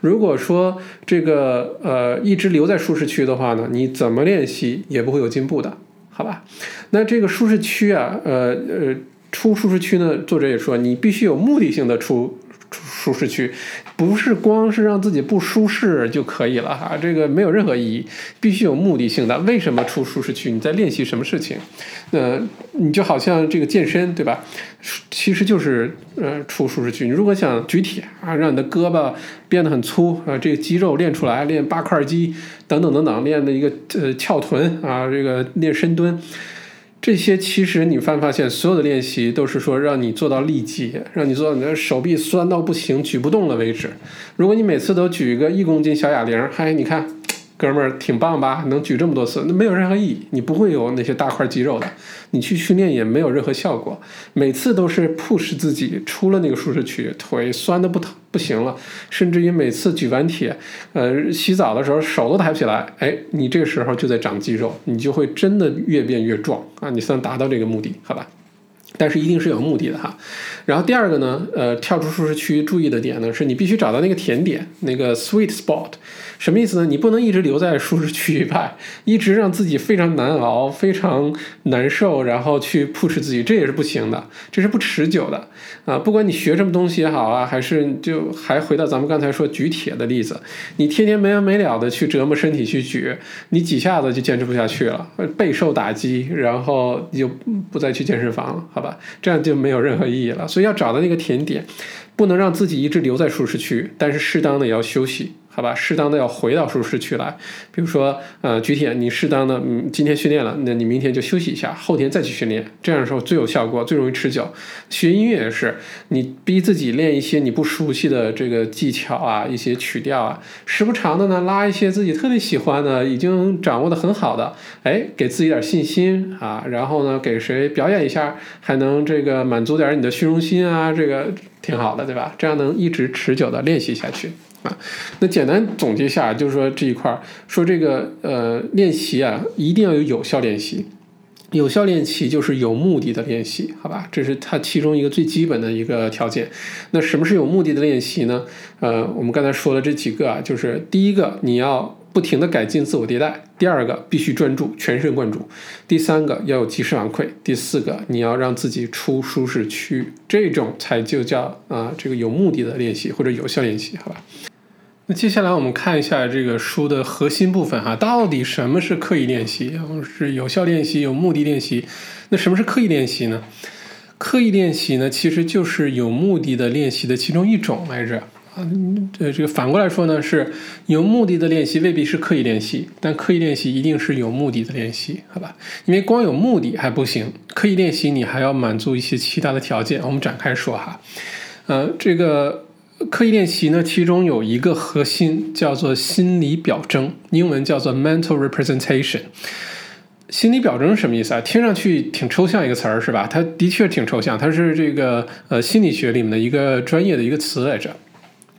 如果说这个呃一直留在舒适区的话呢，你怎么练习也不会有进步的。好吧，那这个舒适区啊，呃呃，出舒适区呢？作者也说，你必须有目的性的出舒适区，不是光是让自己不舒适就可以了哈，这个没有任何意义，必须有目的性的。为什么出舒适区？你在练习什么事情？呃，你就好像这个健身，对吧？其实就是呃出舒适区。你如果想举铁啊，让你的胳膊变得很粗啊，这个肌肉练出来，练八块肌等等等等，练的一个呃翘臀啊，这个练深蹲。这些其实你发发现，所有的练习都是说让你做到力竭，让你做到你的手臂酸到不行、举不动了为止。如果你每次都举一个一公斤小哑铃，嗨，你看。哥们儿挺棒吧？能举这么多次，那没有任何意义。你不会有那些大块肌肉的，你去训练也没有任何效果。每次都是 push 自己出了那个舒适区，腿酸的不疼不行了，甚至于每次举完铁，呃，洗澡的时候手都抬不起来。哎，你这时候就在长肌肉，你就会真的越变越壮啊！你算达到这个目的，好吧？但是一定是有目的的哈。然后第二个呢，呃，跳出舒适区注意的点呢，是你必须找到那个甜点，那个 sweet spot。什么意思呢？你不能一直留在舒适区以外，一直让自己非常难熬、非常难受，然后去 push 自己，这也是不行的，这是不持久的啊！不管你学什么东西也好啊，还是就还回到咱们刚才说举铁的例子，你天天没完没了的去折磨身体去举，你几下子就坚持不下去了，备受打击，然后你就不再去健身房了，吧？这样就没有任何意义了。所以要找到那个甜点，不能让自己一直留在舒适区，但是适当的也要休息。好吧，适当的要回到舒适区来，比如说，呃，举铁，你适当的，嗯，今天训练了，那你明天就休息一下，后天再去训练，这样的时候最有效果，最容易持久。学音乐也是，你逼自己练一些你不熟悉的这个技巧啊，一些曲调啊，时不常的呢，拉一些自己特别喜欢的，已经掌握的很好的，哎，给自己点信心啊，然后呢，给谁表演一下，还能这个满足点你的虚荣心啊，这个挺好的，对吧？这样能一直持久的练习下去。啊，那简单总结一下，就是说这一块儿，说这个呃练习啊，一定要有有效练习，有效练习就是有目的的练习，好吧？这是它其中一个最基本的一个条件。那什么是有目的的练习呢？呃，我们刚才说了这几个啊，就是第一个，你要不停的改进自我迭代；第二个，必须专注，全神贯注；第三个，要有及时反馈；第四个，你要让自己出舒适区，这种才就叫啊这个有目的的练习或者有效练习，好吧？那接下来我们看一下这个书的核心部分哈，到底什么是刻意练习，是有效练习、有目的练习？那什么是刻意练习呢？刻意练习呢，其实就是有目的的练习的其中一种来着啊。呃，这个反过来说呢，是有目的的练习未必是刻意练习，但刻意练习一定是有目的的练习，好吧？因为光有目的还不行，刻意练习你还要满足一些其他的条件。我们展开说哈，呃，这个。刻意练习呢，其中有一个核心叫做心理表征，英文叫做 mental representation。心理表征什么意思啊？听上去挺抽象一个词儿是吧？它的确挺抽象，它是这个呃心理学里面的一个专业的一个词来着。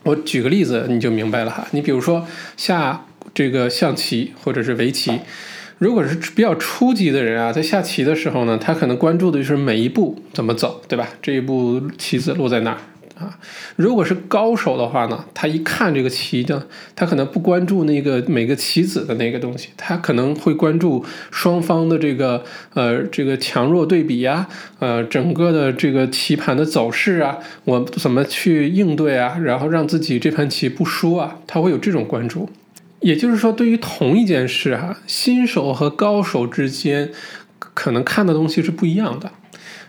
我举个例子你就明白了哈。你比如说下这个象棋或者是围棋，如果是比较初级的人啊，在下棋的时候呢，他可能关注的就是每一步怎么走，对吧？这一步棋子落在哪儿？啊，如果是高手的话呢，他一看这个棋呢，他可能不关注那个每个棋子的那个东西，他可能会关注双方的这个呃这个强弱对比啊，呃整个的这个棋盘的走势啊，我怎么去应对啊，然后让自己这盘棋不输啊，他会有这种关注。也就是说，对于同一件事哈，新手和高手之间可能看的东西是不一样的。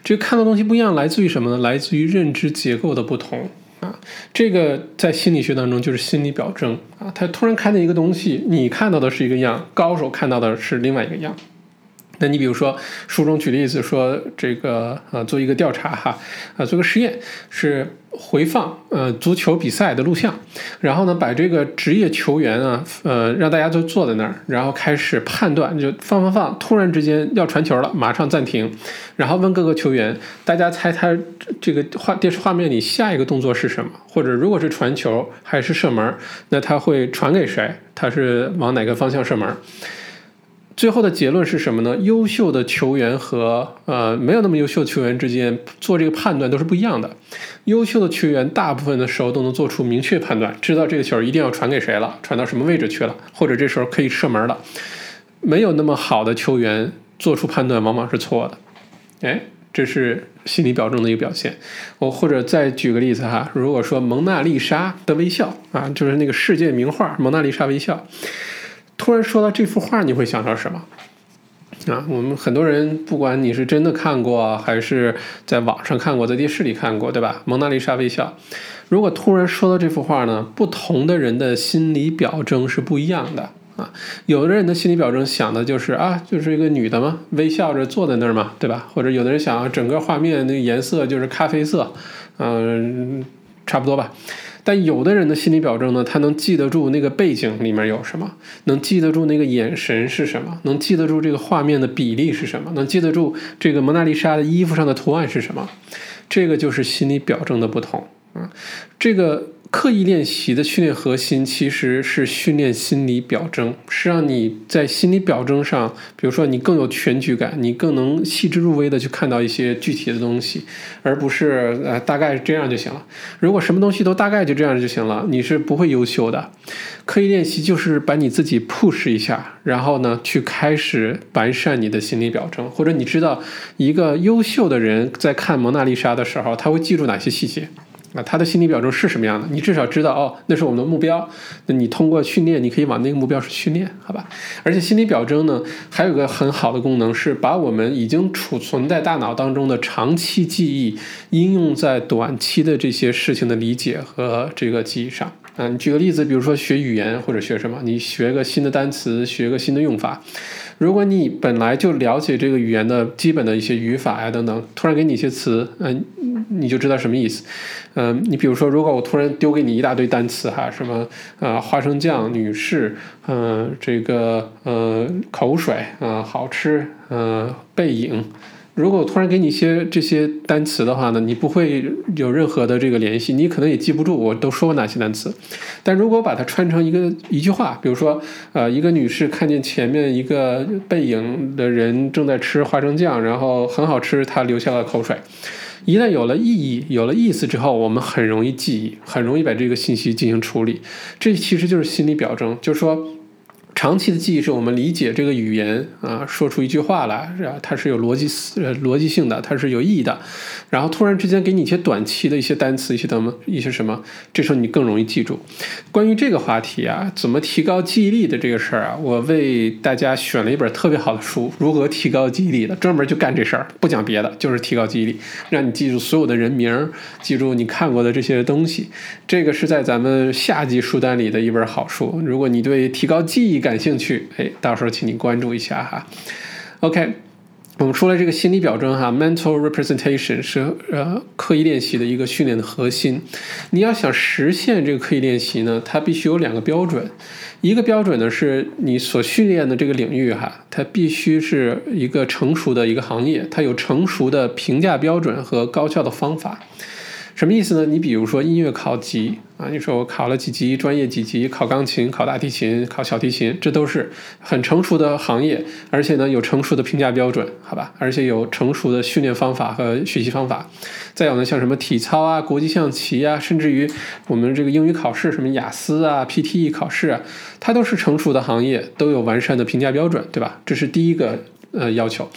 这个看到东西不一样，来自于什么呢？来自于认知结构的不同啊。这个在心理学当中就是心理表征啊。他突然看见一个东西，你看到的是一个样，高手看到的是另外一个样。那你比如说，书中举例子说，这个呃，做一个调查哈，啊，做个实验是回放呃足球比赛的录像，然后呢，把这个职业球员啊，呃，让大家都坐在那儿，然后开始判断，就放放放，突然之间要传球了，马上暂停，然后问各个球员，大家猜他这个画电视画面里下一个动作是什么？或者如果是传球还是射门，那他会传给谁？他是往哪个方向射门？最后的结论是什么呢？优秀的球员和呃没有那么优秀的球员之间做这个判断都是不一样的。优秀的球员大部分的时候都能做出明确判断，知道这个球一定要传给谁了，传到什么位置去了，或者这时候可以射门了。没有那么好的球员做出判断往往是错的。哎，这是心理表征的一个表现。我或者再举个例子哈，如果说蒙娜丽莎的微笑啊，就是那个世界名画《蒙娜丽莎微笑》，突然说到这幅画，你会想到什么？啊，我们很多人，不管你是真的看过，还是在网上看过，在电视里看过，对吧？蒙娜丽莎微笑，如果突然说到这幅画呢，不同的人的心理表征是不一样的啊。有的人的心理表征想的就是啊，就是一个女的嘛，微笑着坐在那儿嘛，对吧？或者有的人想整个画面那个颜色就是咖啡色，嗯，差不多吧。但有的人的心理表征呢，他能记得住那个背景里面有什么，能记得住那个眼神是什么，能记得住这个画面的比例是什么，能记得住这个蒙娜丽莎的衣服上的图案是什么，这个就是心理表征的不同啊，这个。刻意练习的训练核心其实是训练心理表征，是让你在心理表征上，比如说你更有全局感，你更能细致入微的去看到一些具体的东西，而不是呃大概是这样就行了。如果什么东西都大概就这样就行了，你是不会优秀的。刻意练习就是把你自己 push 一下，然后呢去开始完善你的心理表征，或者你知道一个优秀的人在看蒙娜丽莎的时候，他会记住哪些细节。那，他的心理表征是什么样的？你至少知道哦，那是我们的目标。那你通过训练，你可以往那个目标去训练，好吧？而且心理表征呢，还有个很好的功能，是把我们已经储存在大脑当中的长期记忆应用在短期的这些事情的理解和这个记忆上。啊，你举个例子，比如说学语言或者学什么，你学个新的单词，学个新的用法。如果你本来就了解这个语言的基本的一些语法呀等等，突然给你一些词，嗯，你就知道什么意思。嗯，你比如说，如果我突然丢给你一大堆单词哈，什么啊花生酱、女士，嗯，这个呃口水啊好吃，嗯背影。如果我突然给你一些这些单词的话呢，你不会有任何的这个联系，你可能也记不住我都说过哪些单词。但如果把它串成一个一句话，比如说，呃，一个女士看见前面一个背影的人正在吃花生酱，然后很好吃，她流下了口水。一旦有了意义、有了意思之后，我们很容易记忆，很容易把这个信息进行处理。这其实就是心理表征，就是说。长期的记忆是我们理解这个语言啊，说出一句话来，是吧，它是有逻辑呃逻辑性的，它是有意义的。然后突然之间给你一些短期的一些单词，一些什么，一些什么，这时候你更容易记住。关于这个话题啊，怎么提高记忆力的这个事儿啊，我为大家选了一本特别好的书，《如何提高记忆力》的，专门就干这事儿，不讲别的，就是提高记忆力，让你记住所有的人名，记住你看过的这些东西。这个是在咱们夏季书单里的一本好书。如果你对提高记忆，感感兴趣，哎，到时候请你关注一下哈。OK，我们说了这个心理表征哈，mental representation 是呃刻意练习的一个训练的核心。你要想实现这个刻意练习呢，它必须有两个标准。一个标准呢是你所训练的这个领域哈，它必须是一个成熟的一个行业，它有成熟的评价标准和高效的方法。什么意思呢？你比如说音乐考级啊，你说我考了几级，专业几级，考钢琴、考大提琴、考小提琴，这都是很成熟的行业，而且呢有成熟的评价标准，好吧？而且有成熟的训练方法和学习方法。再有呢，像什么体操啊、国际象棋啊，甚至于我们这个英语考试，什么雅思啊、PTE 考试啊，它都是成熟的行业，都有完善的评价标准，对吧？这是第一个。呃，要求，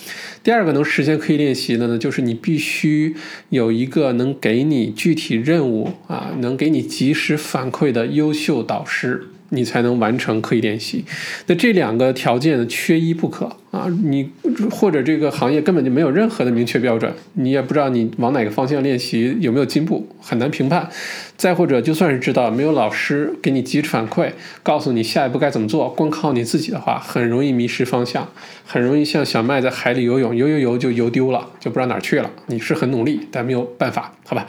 第二个能实现刻意练习的呢，就是你必须有一个能给你具体任务啊，能给你及时反馈的优秀导师。你才能完成刻意练习，那这两个条件缺一不可啊！你或者这个行业根本就没有任何的明确标准，你也不知道你往哪个方向练习有没有进步，很难评判。再或者就算是知道，没有老师给你及时反馈，告诉你下一步该怎么做，光靠你自己的话，很容易迷失方向，很容易像小麦在海里游泳，游游游就游丢了，就不知道哪儿去了。你是很努力，但没有办法，好吧？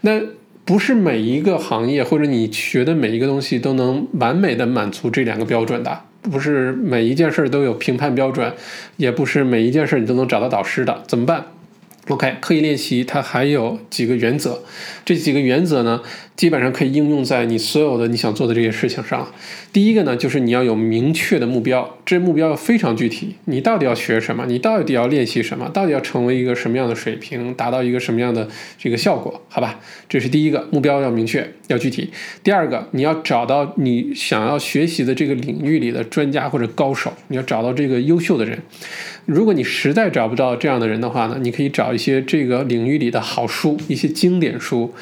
那。不是每一个行业或者你学的每一个东西都能完美的满足这两个标准的，不是每一件事都有评判标准，也不是每一件事你都能找到导师的，怎么办？？OK，刻意练习它还有几个原则，这几个原则呢，基本上可以应用在你所有的你想做的这些事情上。第一个呢，就是你要有明确的目标，这目标非常具体，你到底要学什么？你到底要练习什么？到底要成为一个什么样的水平？达到一个什么样的这个效果？好吧，这是第一个，目标要明确，要具体。第二个，你要找到你想要学习的这个领域里的专家或者高手，你要找到这个优秀的人。如果你实在找不到这样的人的话呢，你可以找一些这个领域里的好书，一些经典书。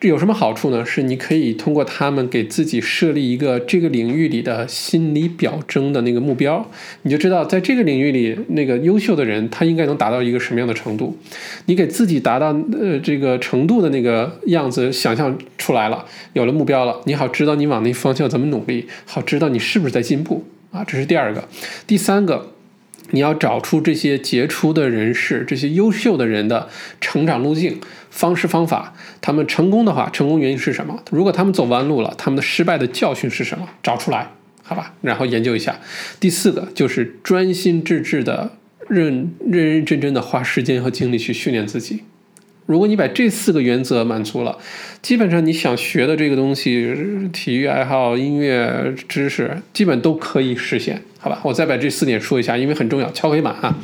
这有什么好处呢？是你可以通过他们给自己设立一个这个领域里的心理表征的那个目标，你就知道在这个领域里那个优秀的人他应该能达到一个什么样的程度。你给自己达到呃这个程度的那个样子想象出来了，有了目标了，你好知道你往那方向怎么努力，好知道你是不是在进步。啊，这是第二个，第三个，你要找出这些杰出的人士、这些优秀的人的成长路径、方式方法。他们成功的话，成功原因是什么？如果他们走弯路了，他们的失败的教训是什么？找出来，好吧，然后研究一下。第四个就是专心致志的、认认认真真的花时间和精力去训练自己。如果你把这四个原则满足了，基本上你想学的这个东西，体育爱好、音乐知识，基本都可以实现，好吧？我再把这四点说一下，因为很重要，敲黑板啊。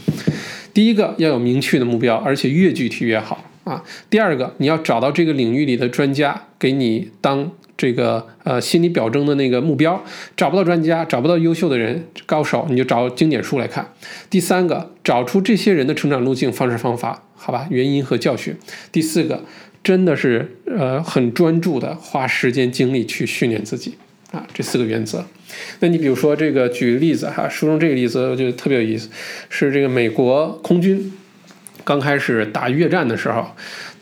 第一个要有明确的目标，而且越具体越好啊。第二个，你要找到这个领域里的专家，给你当这个呃心理表征的那个目标。找不到专家，找不到优秀的人、高手，你就找经典书来看。第三个，找出这些人的成长路径、方式方法。好吧，原因和教训。第四个，真的是呃很专注的花时间精力去训练自己啊，这四个原则。那你比如说这个，举个例子哈，书中这个例子我觉得特别有意思，是这个美国空军刚开始打越战的时候。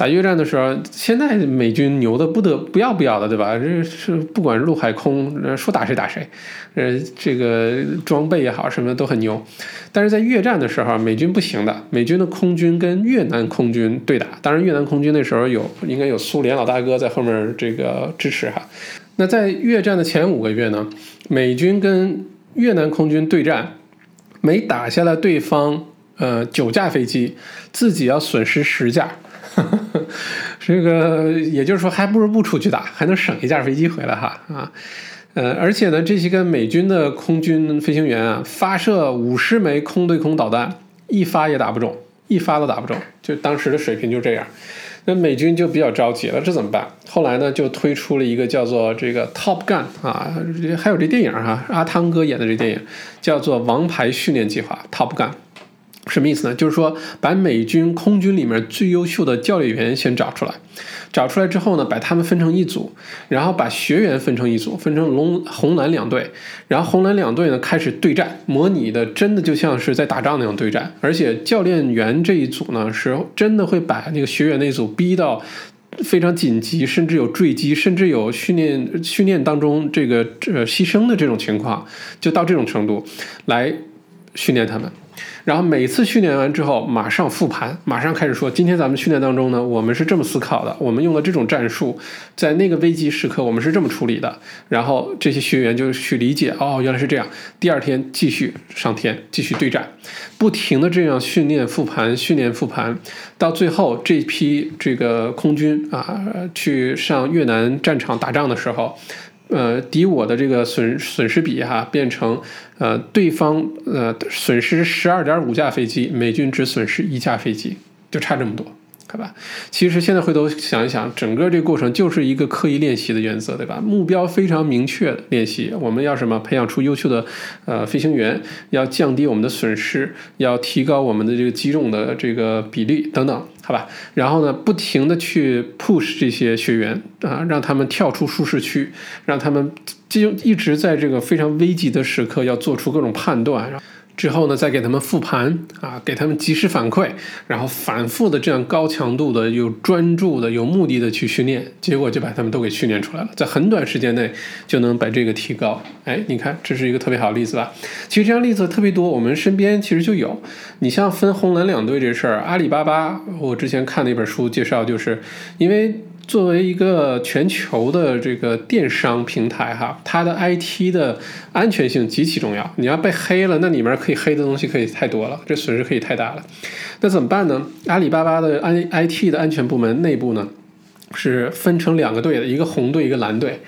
打越战的时候，现在美军牛的不得不要不要的，对吧？这是不管陆海空，说打谁打谁，呃，这个装备也好，什么都很牛。但是在越战的时候，美军不行的，美军的空军跟越南空军对打。当然，越南空军那时候有应该有苏联老大哥在后面这个支持哈。那在越战的前五个月呢，美军跟越南空军对战，每打下来对方呃九架飞机，自己要损失十架。呵 这个也就是说，还不如不出去打，还能省一架飞机回来哈啊，呃，而且呢，这些个美军的空军飞行员啊，发射五十枚空对空导弹，一发也打不中，一发都打不中，就当时的水平就这样。那美军就比较着急了，这怎么办？后来呢，就推出了一个叫做这个 Top Gun 啊，还有这电影哈，阿汤哥演的这电影叫做《王牌训练计划》Top Gun。什么意思呢？就是说，把美军空军里面最优秀的教练员先找出来，找出来之后呢，把他们分成一组，然后把学员分成一组，分成龙红蓝两队，然后红蓝两队呢开始对战，模拟的真的就像是在打仗那种对战，而且教练员这一组呢是真的会把那个学员那组逼到非常紧急，甚至有坠机，甚至有训练训练当中这个呃牺牲的这种情况，就到这种程度来训练他们。然后每次训练完之后，马上复盘，马上开始说，今天咱们训练当中呢，我们是这么思考的，我们用了这种战术，在那个危机时刻，我们是这么处理的。然后这些学员就去理解，哦，原来是这样。第二天继续上天，继续对战，不停的这样训练复盘，训练复盘，到最后这批这个空军啊，去上越南战场打仗的时候。呃，敌我的这个损损失比哈，变成呃，对方呃损失十二点五架飞机，美军只损失一架飞机，就差这么多。好吧，其实现在回头想一想，整个这个过程就是一个刻意练习的原则，对吧？目标非常明确练习，我们要什么？培养出优秀的呃飞行员，要降低我们的损失，要提高我们的这个击中的这个比例等等，好吧？然后呢，不停的去 push 这些学员啊，让他们跳出舒适区，让他们就一直在这个非常危急的时刻要做出各种判断。之后呢，再给他们复盘啊，给他们及时反馈，然后反复的这样高强度的、有专注的、有目的的去训练，结果就把他们都给训练出来了，在很短时间内就能把这个提高。哎，你看，这是一个特别好的例子吧？其实这样例子特别多，我们身边其实就有。你像分红蓝两队这事儿，阿里巴巴，我之前看那本书介绍，就是因为。作为一个全球的这个电商平台，哈，它的 IT 的安全性极其重要。你要被黑了，那里面可以黑的东西可以太多了，这损失可以太大了。那怎么办呢？阿里巴巴的安 IT 的安全部门内部呢？是分成两个队的，一个红队，一个蓝队，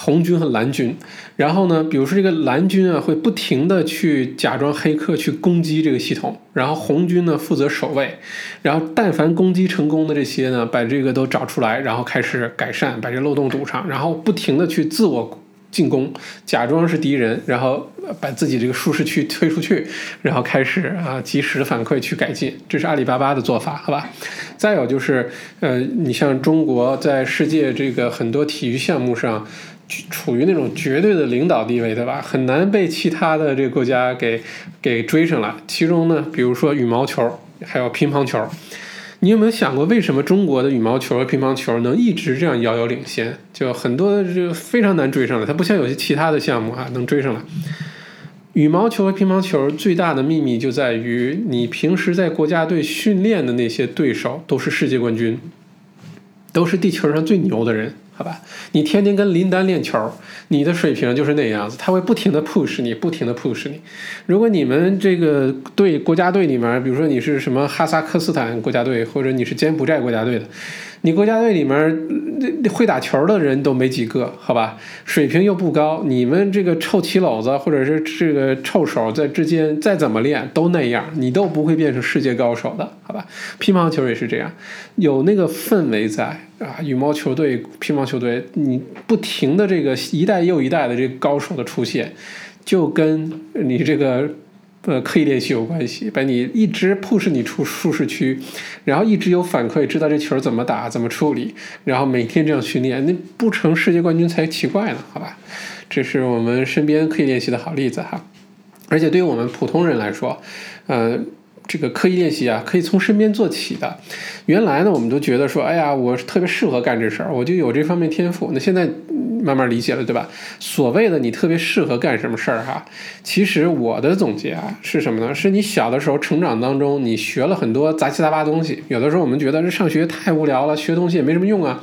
红军和蓝军。然后呢，比如说这个蓝军啊，会不停的去假装黑客去攻击这个系统，然后红军呢负责守卫。然后但凡攻击成功的这些呢，把这个都找出来，然后开始改善，把这漏洞堵上，然后不停的去自我进攻，假装是敌人，然后把自己这个舒适区推出去，然后开始啊及时反馈去改进，这是阿里巴巴的做法，好吧？再有就是，呃，你像中国在世界这个很多体育项目上，处于那种绝对的领导地位，对吧？很难被其他的这个国家给给追上来。其中呢，比如说羽毛球，还有乒乓球。你有没有想过，为什么中国的羽毛球和乒乓球能一直这样遥遥领先？就很多就非常难追上来，它不像有些其他的项目啊能追上来。羽毛球和乒乓球最大的秘密就在于，你平时在国家队训练的那些对手都是世界冠军，都是地球上最牛的人。好吧，你天天跟林丹练球，你的水平就是那样子，他会不停的 push 你，不停的 push 你。如果你们这个队国家队里面，比如说你是什么哈萨克斯坦国家队，或者你是柬埔寨国家队的。你国家队里面会打球的人都没几个，好吧？水平又不高，你们这个臭棋篓子或者是这个臭手在之间再怎么练都那样，你都不会变成世界高手的，好吧？乒乓球也是这样，有那个氛围在啊，羽毛球队、乒乓球队，你不停的这个一代又一代的这个高手的出现，就跟你这个。呃，刻意练习有关系，把你一直 push 你出舒适区，然后一直有反馈，知道这球怎么打，怎么处理，然后每天这样训练，那不成世界冠军才奇怪呢，好吧？这是我们身边刻意练习的好例子哈。而且对于我们普通人来说，呃，这个刻意练习啊，可以从身边做起的。原来呢，我们都觉得说，哎呀，我特别适合干这事儿，我就有这方面天赋。那现在。慢慢理解了，对吧？所谓的你特别适合干什么事儿哈，其实我的总结啊是什么呢？是你小的时候成长当中，你学了很多杂七杂八东西。有的时候我们觉得这上学太无聊了，学东西也没什么用啊。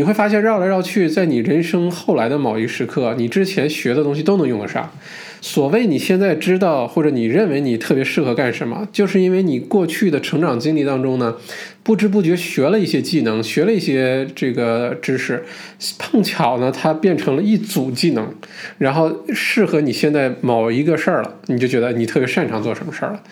你会发现绕来绕去，在你人生后来的某一时刻，你之前学的东西都能用得上。所谓你现在知道或者你认为你特别适合干什么，就是因为你过去的成长经历当中呢，不知不觉学了一些技能，学了一些这个知识，碰巧呢它变成了一组技能，然后适合你现在某一个事儿了，你就觉得你特别擅长做什么事儿了。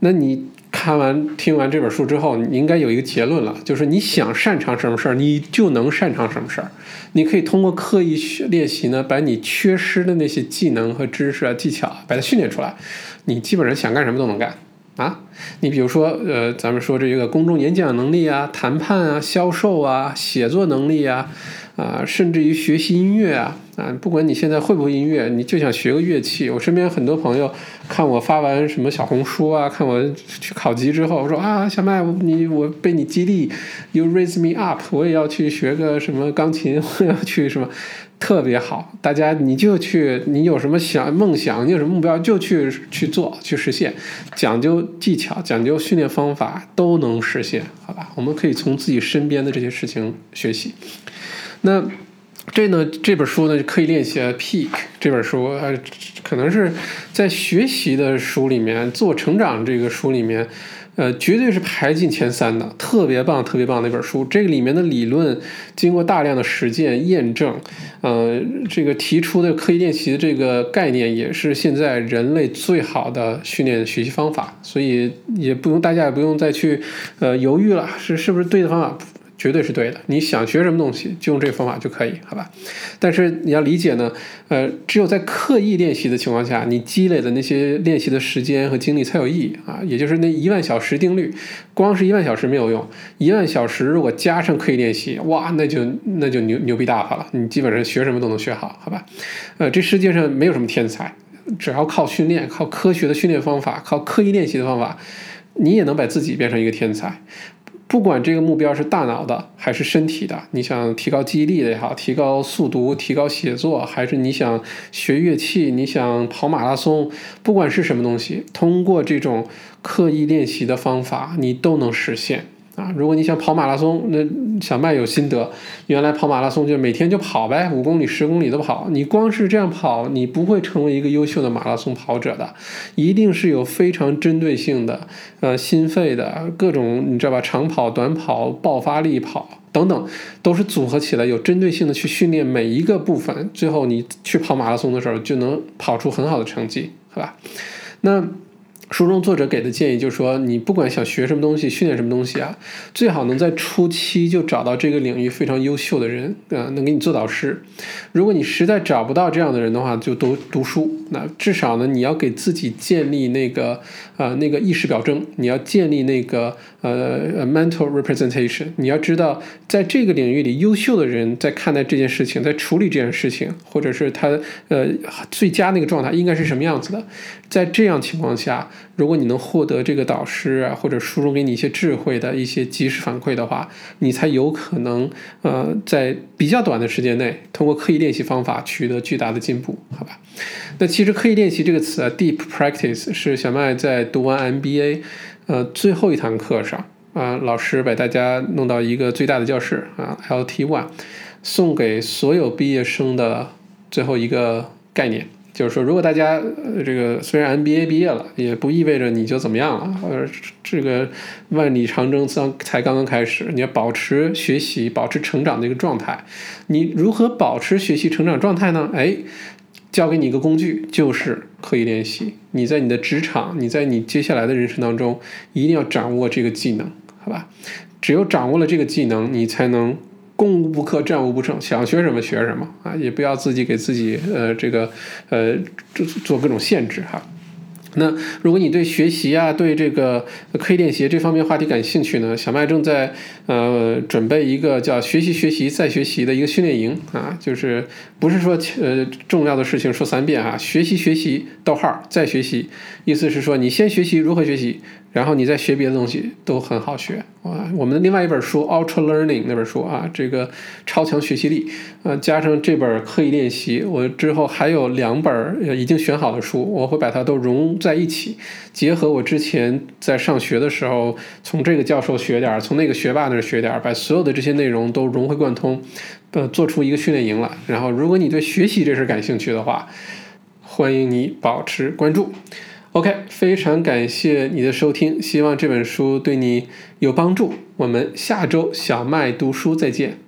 那你看完听完这本书之后，你应该有一个结论了，就是你想擅长什么事儿，你就能擅长什么事儿。你可以通过刻意练习呢，把你缺失的那些技能和知识啊、技巧，把它训练出来。你基本上想干什么都能干啊。你比如说，呃，咱们说这个公众演讲能力啊、谈判啊、销售啊、写作能力啊。啊，甚至于学习音乐啊，啊，不管你现在会不会音乐，你就想学个乐器。我身边很多朋友看我发完什么小红书啊，看我去考级之后，我说啊，小麦，你我被你激励，You raise me up，我也要去学个什么钢琴，我要去什么，特别好。大家你就去，你有什么想梦想，你有什么目标，就去去做，去实现。讲究技巧，讲究训练方法，都能实现，好吧？我们可以从自己身边的这些事情学习。那这呢？这本书呢，可以练习。Peak 这本书，呃，可能是在学习的书里面，自我成长这个书里面，呃，绝对是排进前三的，特别棒，特别棒的一本书。这个里面的理论经过大量的实践验证，呃，这个提出的刻意练习的这个概念，也是现在人类最好的训练学习方法。所以也不用大家也不用再去呃犹豫了，是是不是对的方法？绝对是对的。你想学什么东西，就用这个方法就可以，好吧？但是你要理解呢，呃，只有在刻意练习的情况下，你积累的那些练习的时间和精力才有意义啊。也就是那一万小时定律，光是一万小时没有用，一万小时如果加上刻意练习，哇，那就那就牛牛逼大发了。你基本上学什么都能学好，好吧？呃，这世界上没有什么天才，只要靠训练，靠科学的训练方法，靠刻意练习的方法，你也能把自己变成一个天才。不管这个目标是大脑的还是身体的，你想提高记忆力的也好，提高速读、提高写作，还是你想学乐器、你想跑马拉松，不管是什么东西，通过这种刻意练习的方法，你都能实现。啊，如果你想跑马拉松，那小麦有心得。原来跑马拉松就每天就跑呗，五公里、十公里都跑。你光是这样跑，你不会成为一个优秀的马拉松跑者的。一定是有非常针对性的，呃，心肺的各种，你知道吧？长跑、短跑、爆发力跑等等，都是组合起来有针对性的去训练每一个部分。最后你去跑马拉松的时候，就能跑出很好的成绩，好吧？那。书中作者给的建议就是说，你不管想学什么东西，训练什么东西啊，最好能在初期就找到这个领域非常优秀的人，啊，能给你做导师。如果你实在找不到这样的人的话，就读读书。那至少呢，你要给自己建立那个啊那个意识表征，你要建立那个呃 mental representation。你要知道，在这个领域里，优秀的人在看待这件事情，在处理这件事情，或者是他呃最佳那个状态应该是什么样子的。在这样情况下，如果你能获得这个导师啊，或者书中给你一些智慧的一些及时反馈的话，你才有可能呃在比较短的时间内，通过刻意练习方法取得巨大的进步，好吧？那其实刻意练习这个词啊，deep practice 是小麦在读完 MBA 呃最后一堂课上啊，老师把大家弄到一个最大的教室啊，LT One，送给所有毕业生的最后一个概念。就是说，如果大家呃这个虽然 MBA 毕业了，也不意味着你就怎么样了。呃，这个万里长征刚才刚刚开始，你要保持学习、保持成长的一个状态。你如何保持学习成长状态呢？哎，教给你一个工具，就是刻意练习。你在你的职场，你在你接下来的人生当中，一定要掌握这个技能，好吧？只有掌握了这个技能，你才能。攻无不克，战无不胜。想学什么学什么啊，也不要自己给自己呃这个呃做做各种限制哈。那如果你对学习啊，对这个刻意练习这方面话题感兴趣呢，小麦正在呃准备一个叫“学习学习再学习”的一个训练营啊，就是不是说呃重要的事情说三遍啊，学习学习逗号再学习，意思是说你先学习如何学习。然后你再学别的东西都很好学啊！我们的另外一本书《Ultra Learning》那本书啊，这个超强学习力，呃，加上这本刻意练习，我之后还有两本已经选好的书，我会把它都融在一起，结合我之前在上学的时候从这个教授学点儿，从那个学霸那儿学点儿，把所有的这些内容都融会贯通，呃，做出一个训练营来。然后，如果你对学习这事感兴趣的话，欢迎你保持关注。OK，非常感谢你的收听，希望这本书对你有帮助。我们下周小麦读书再见。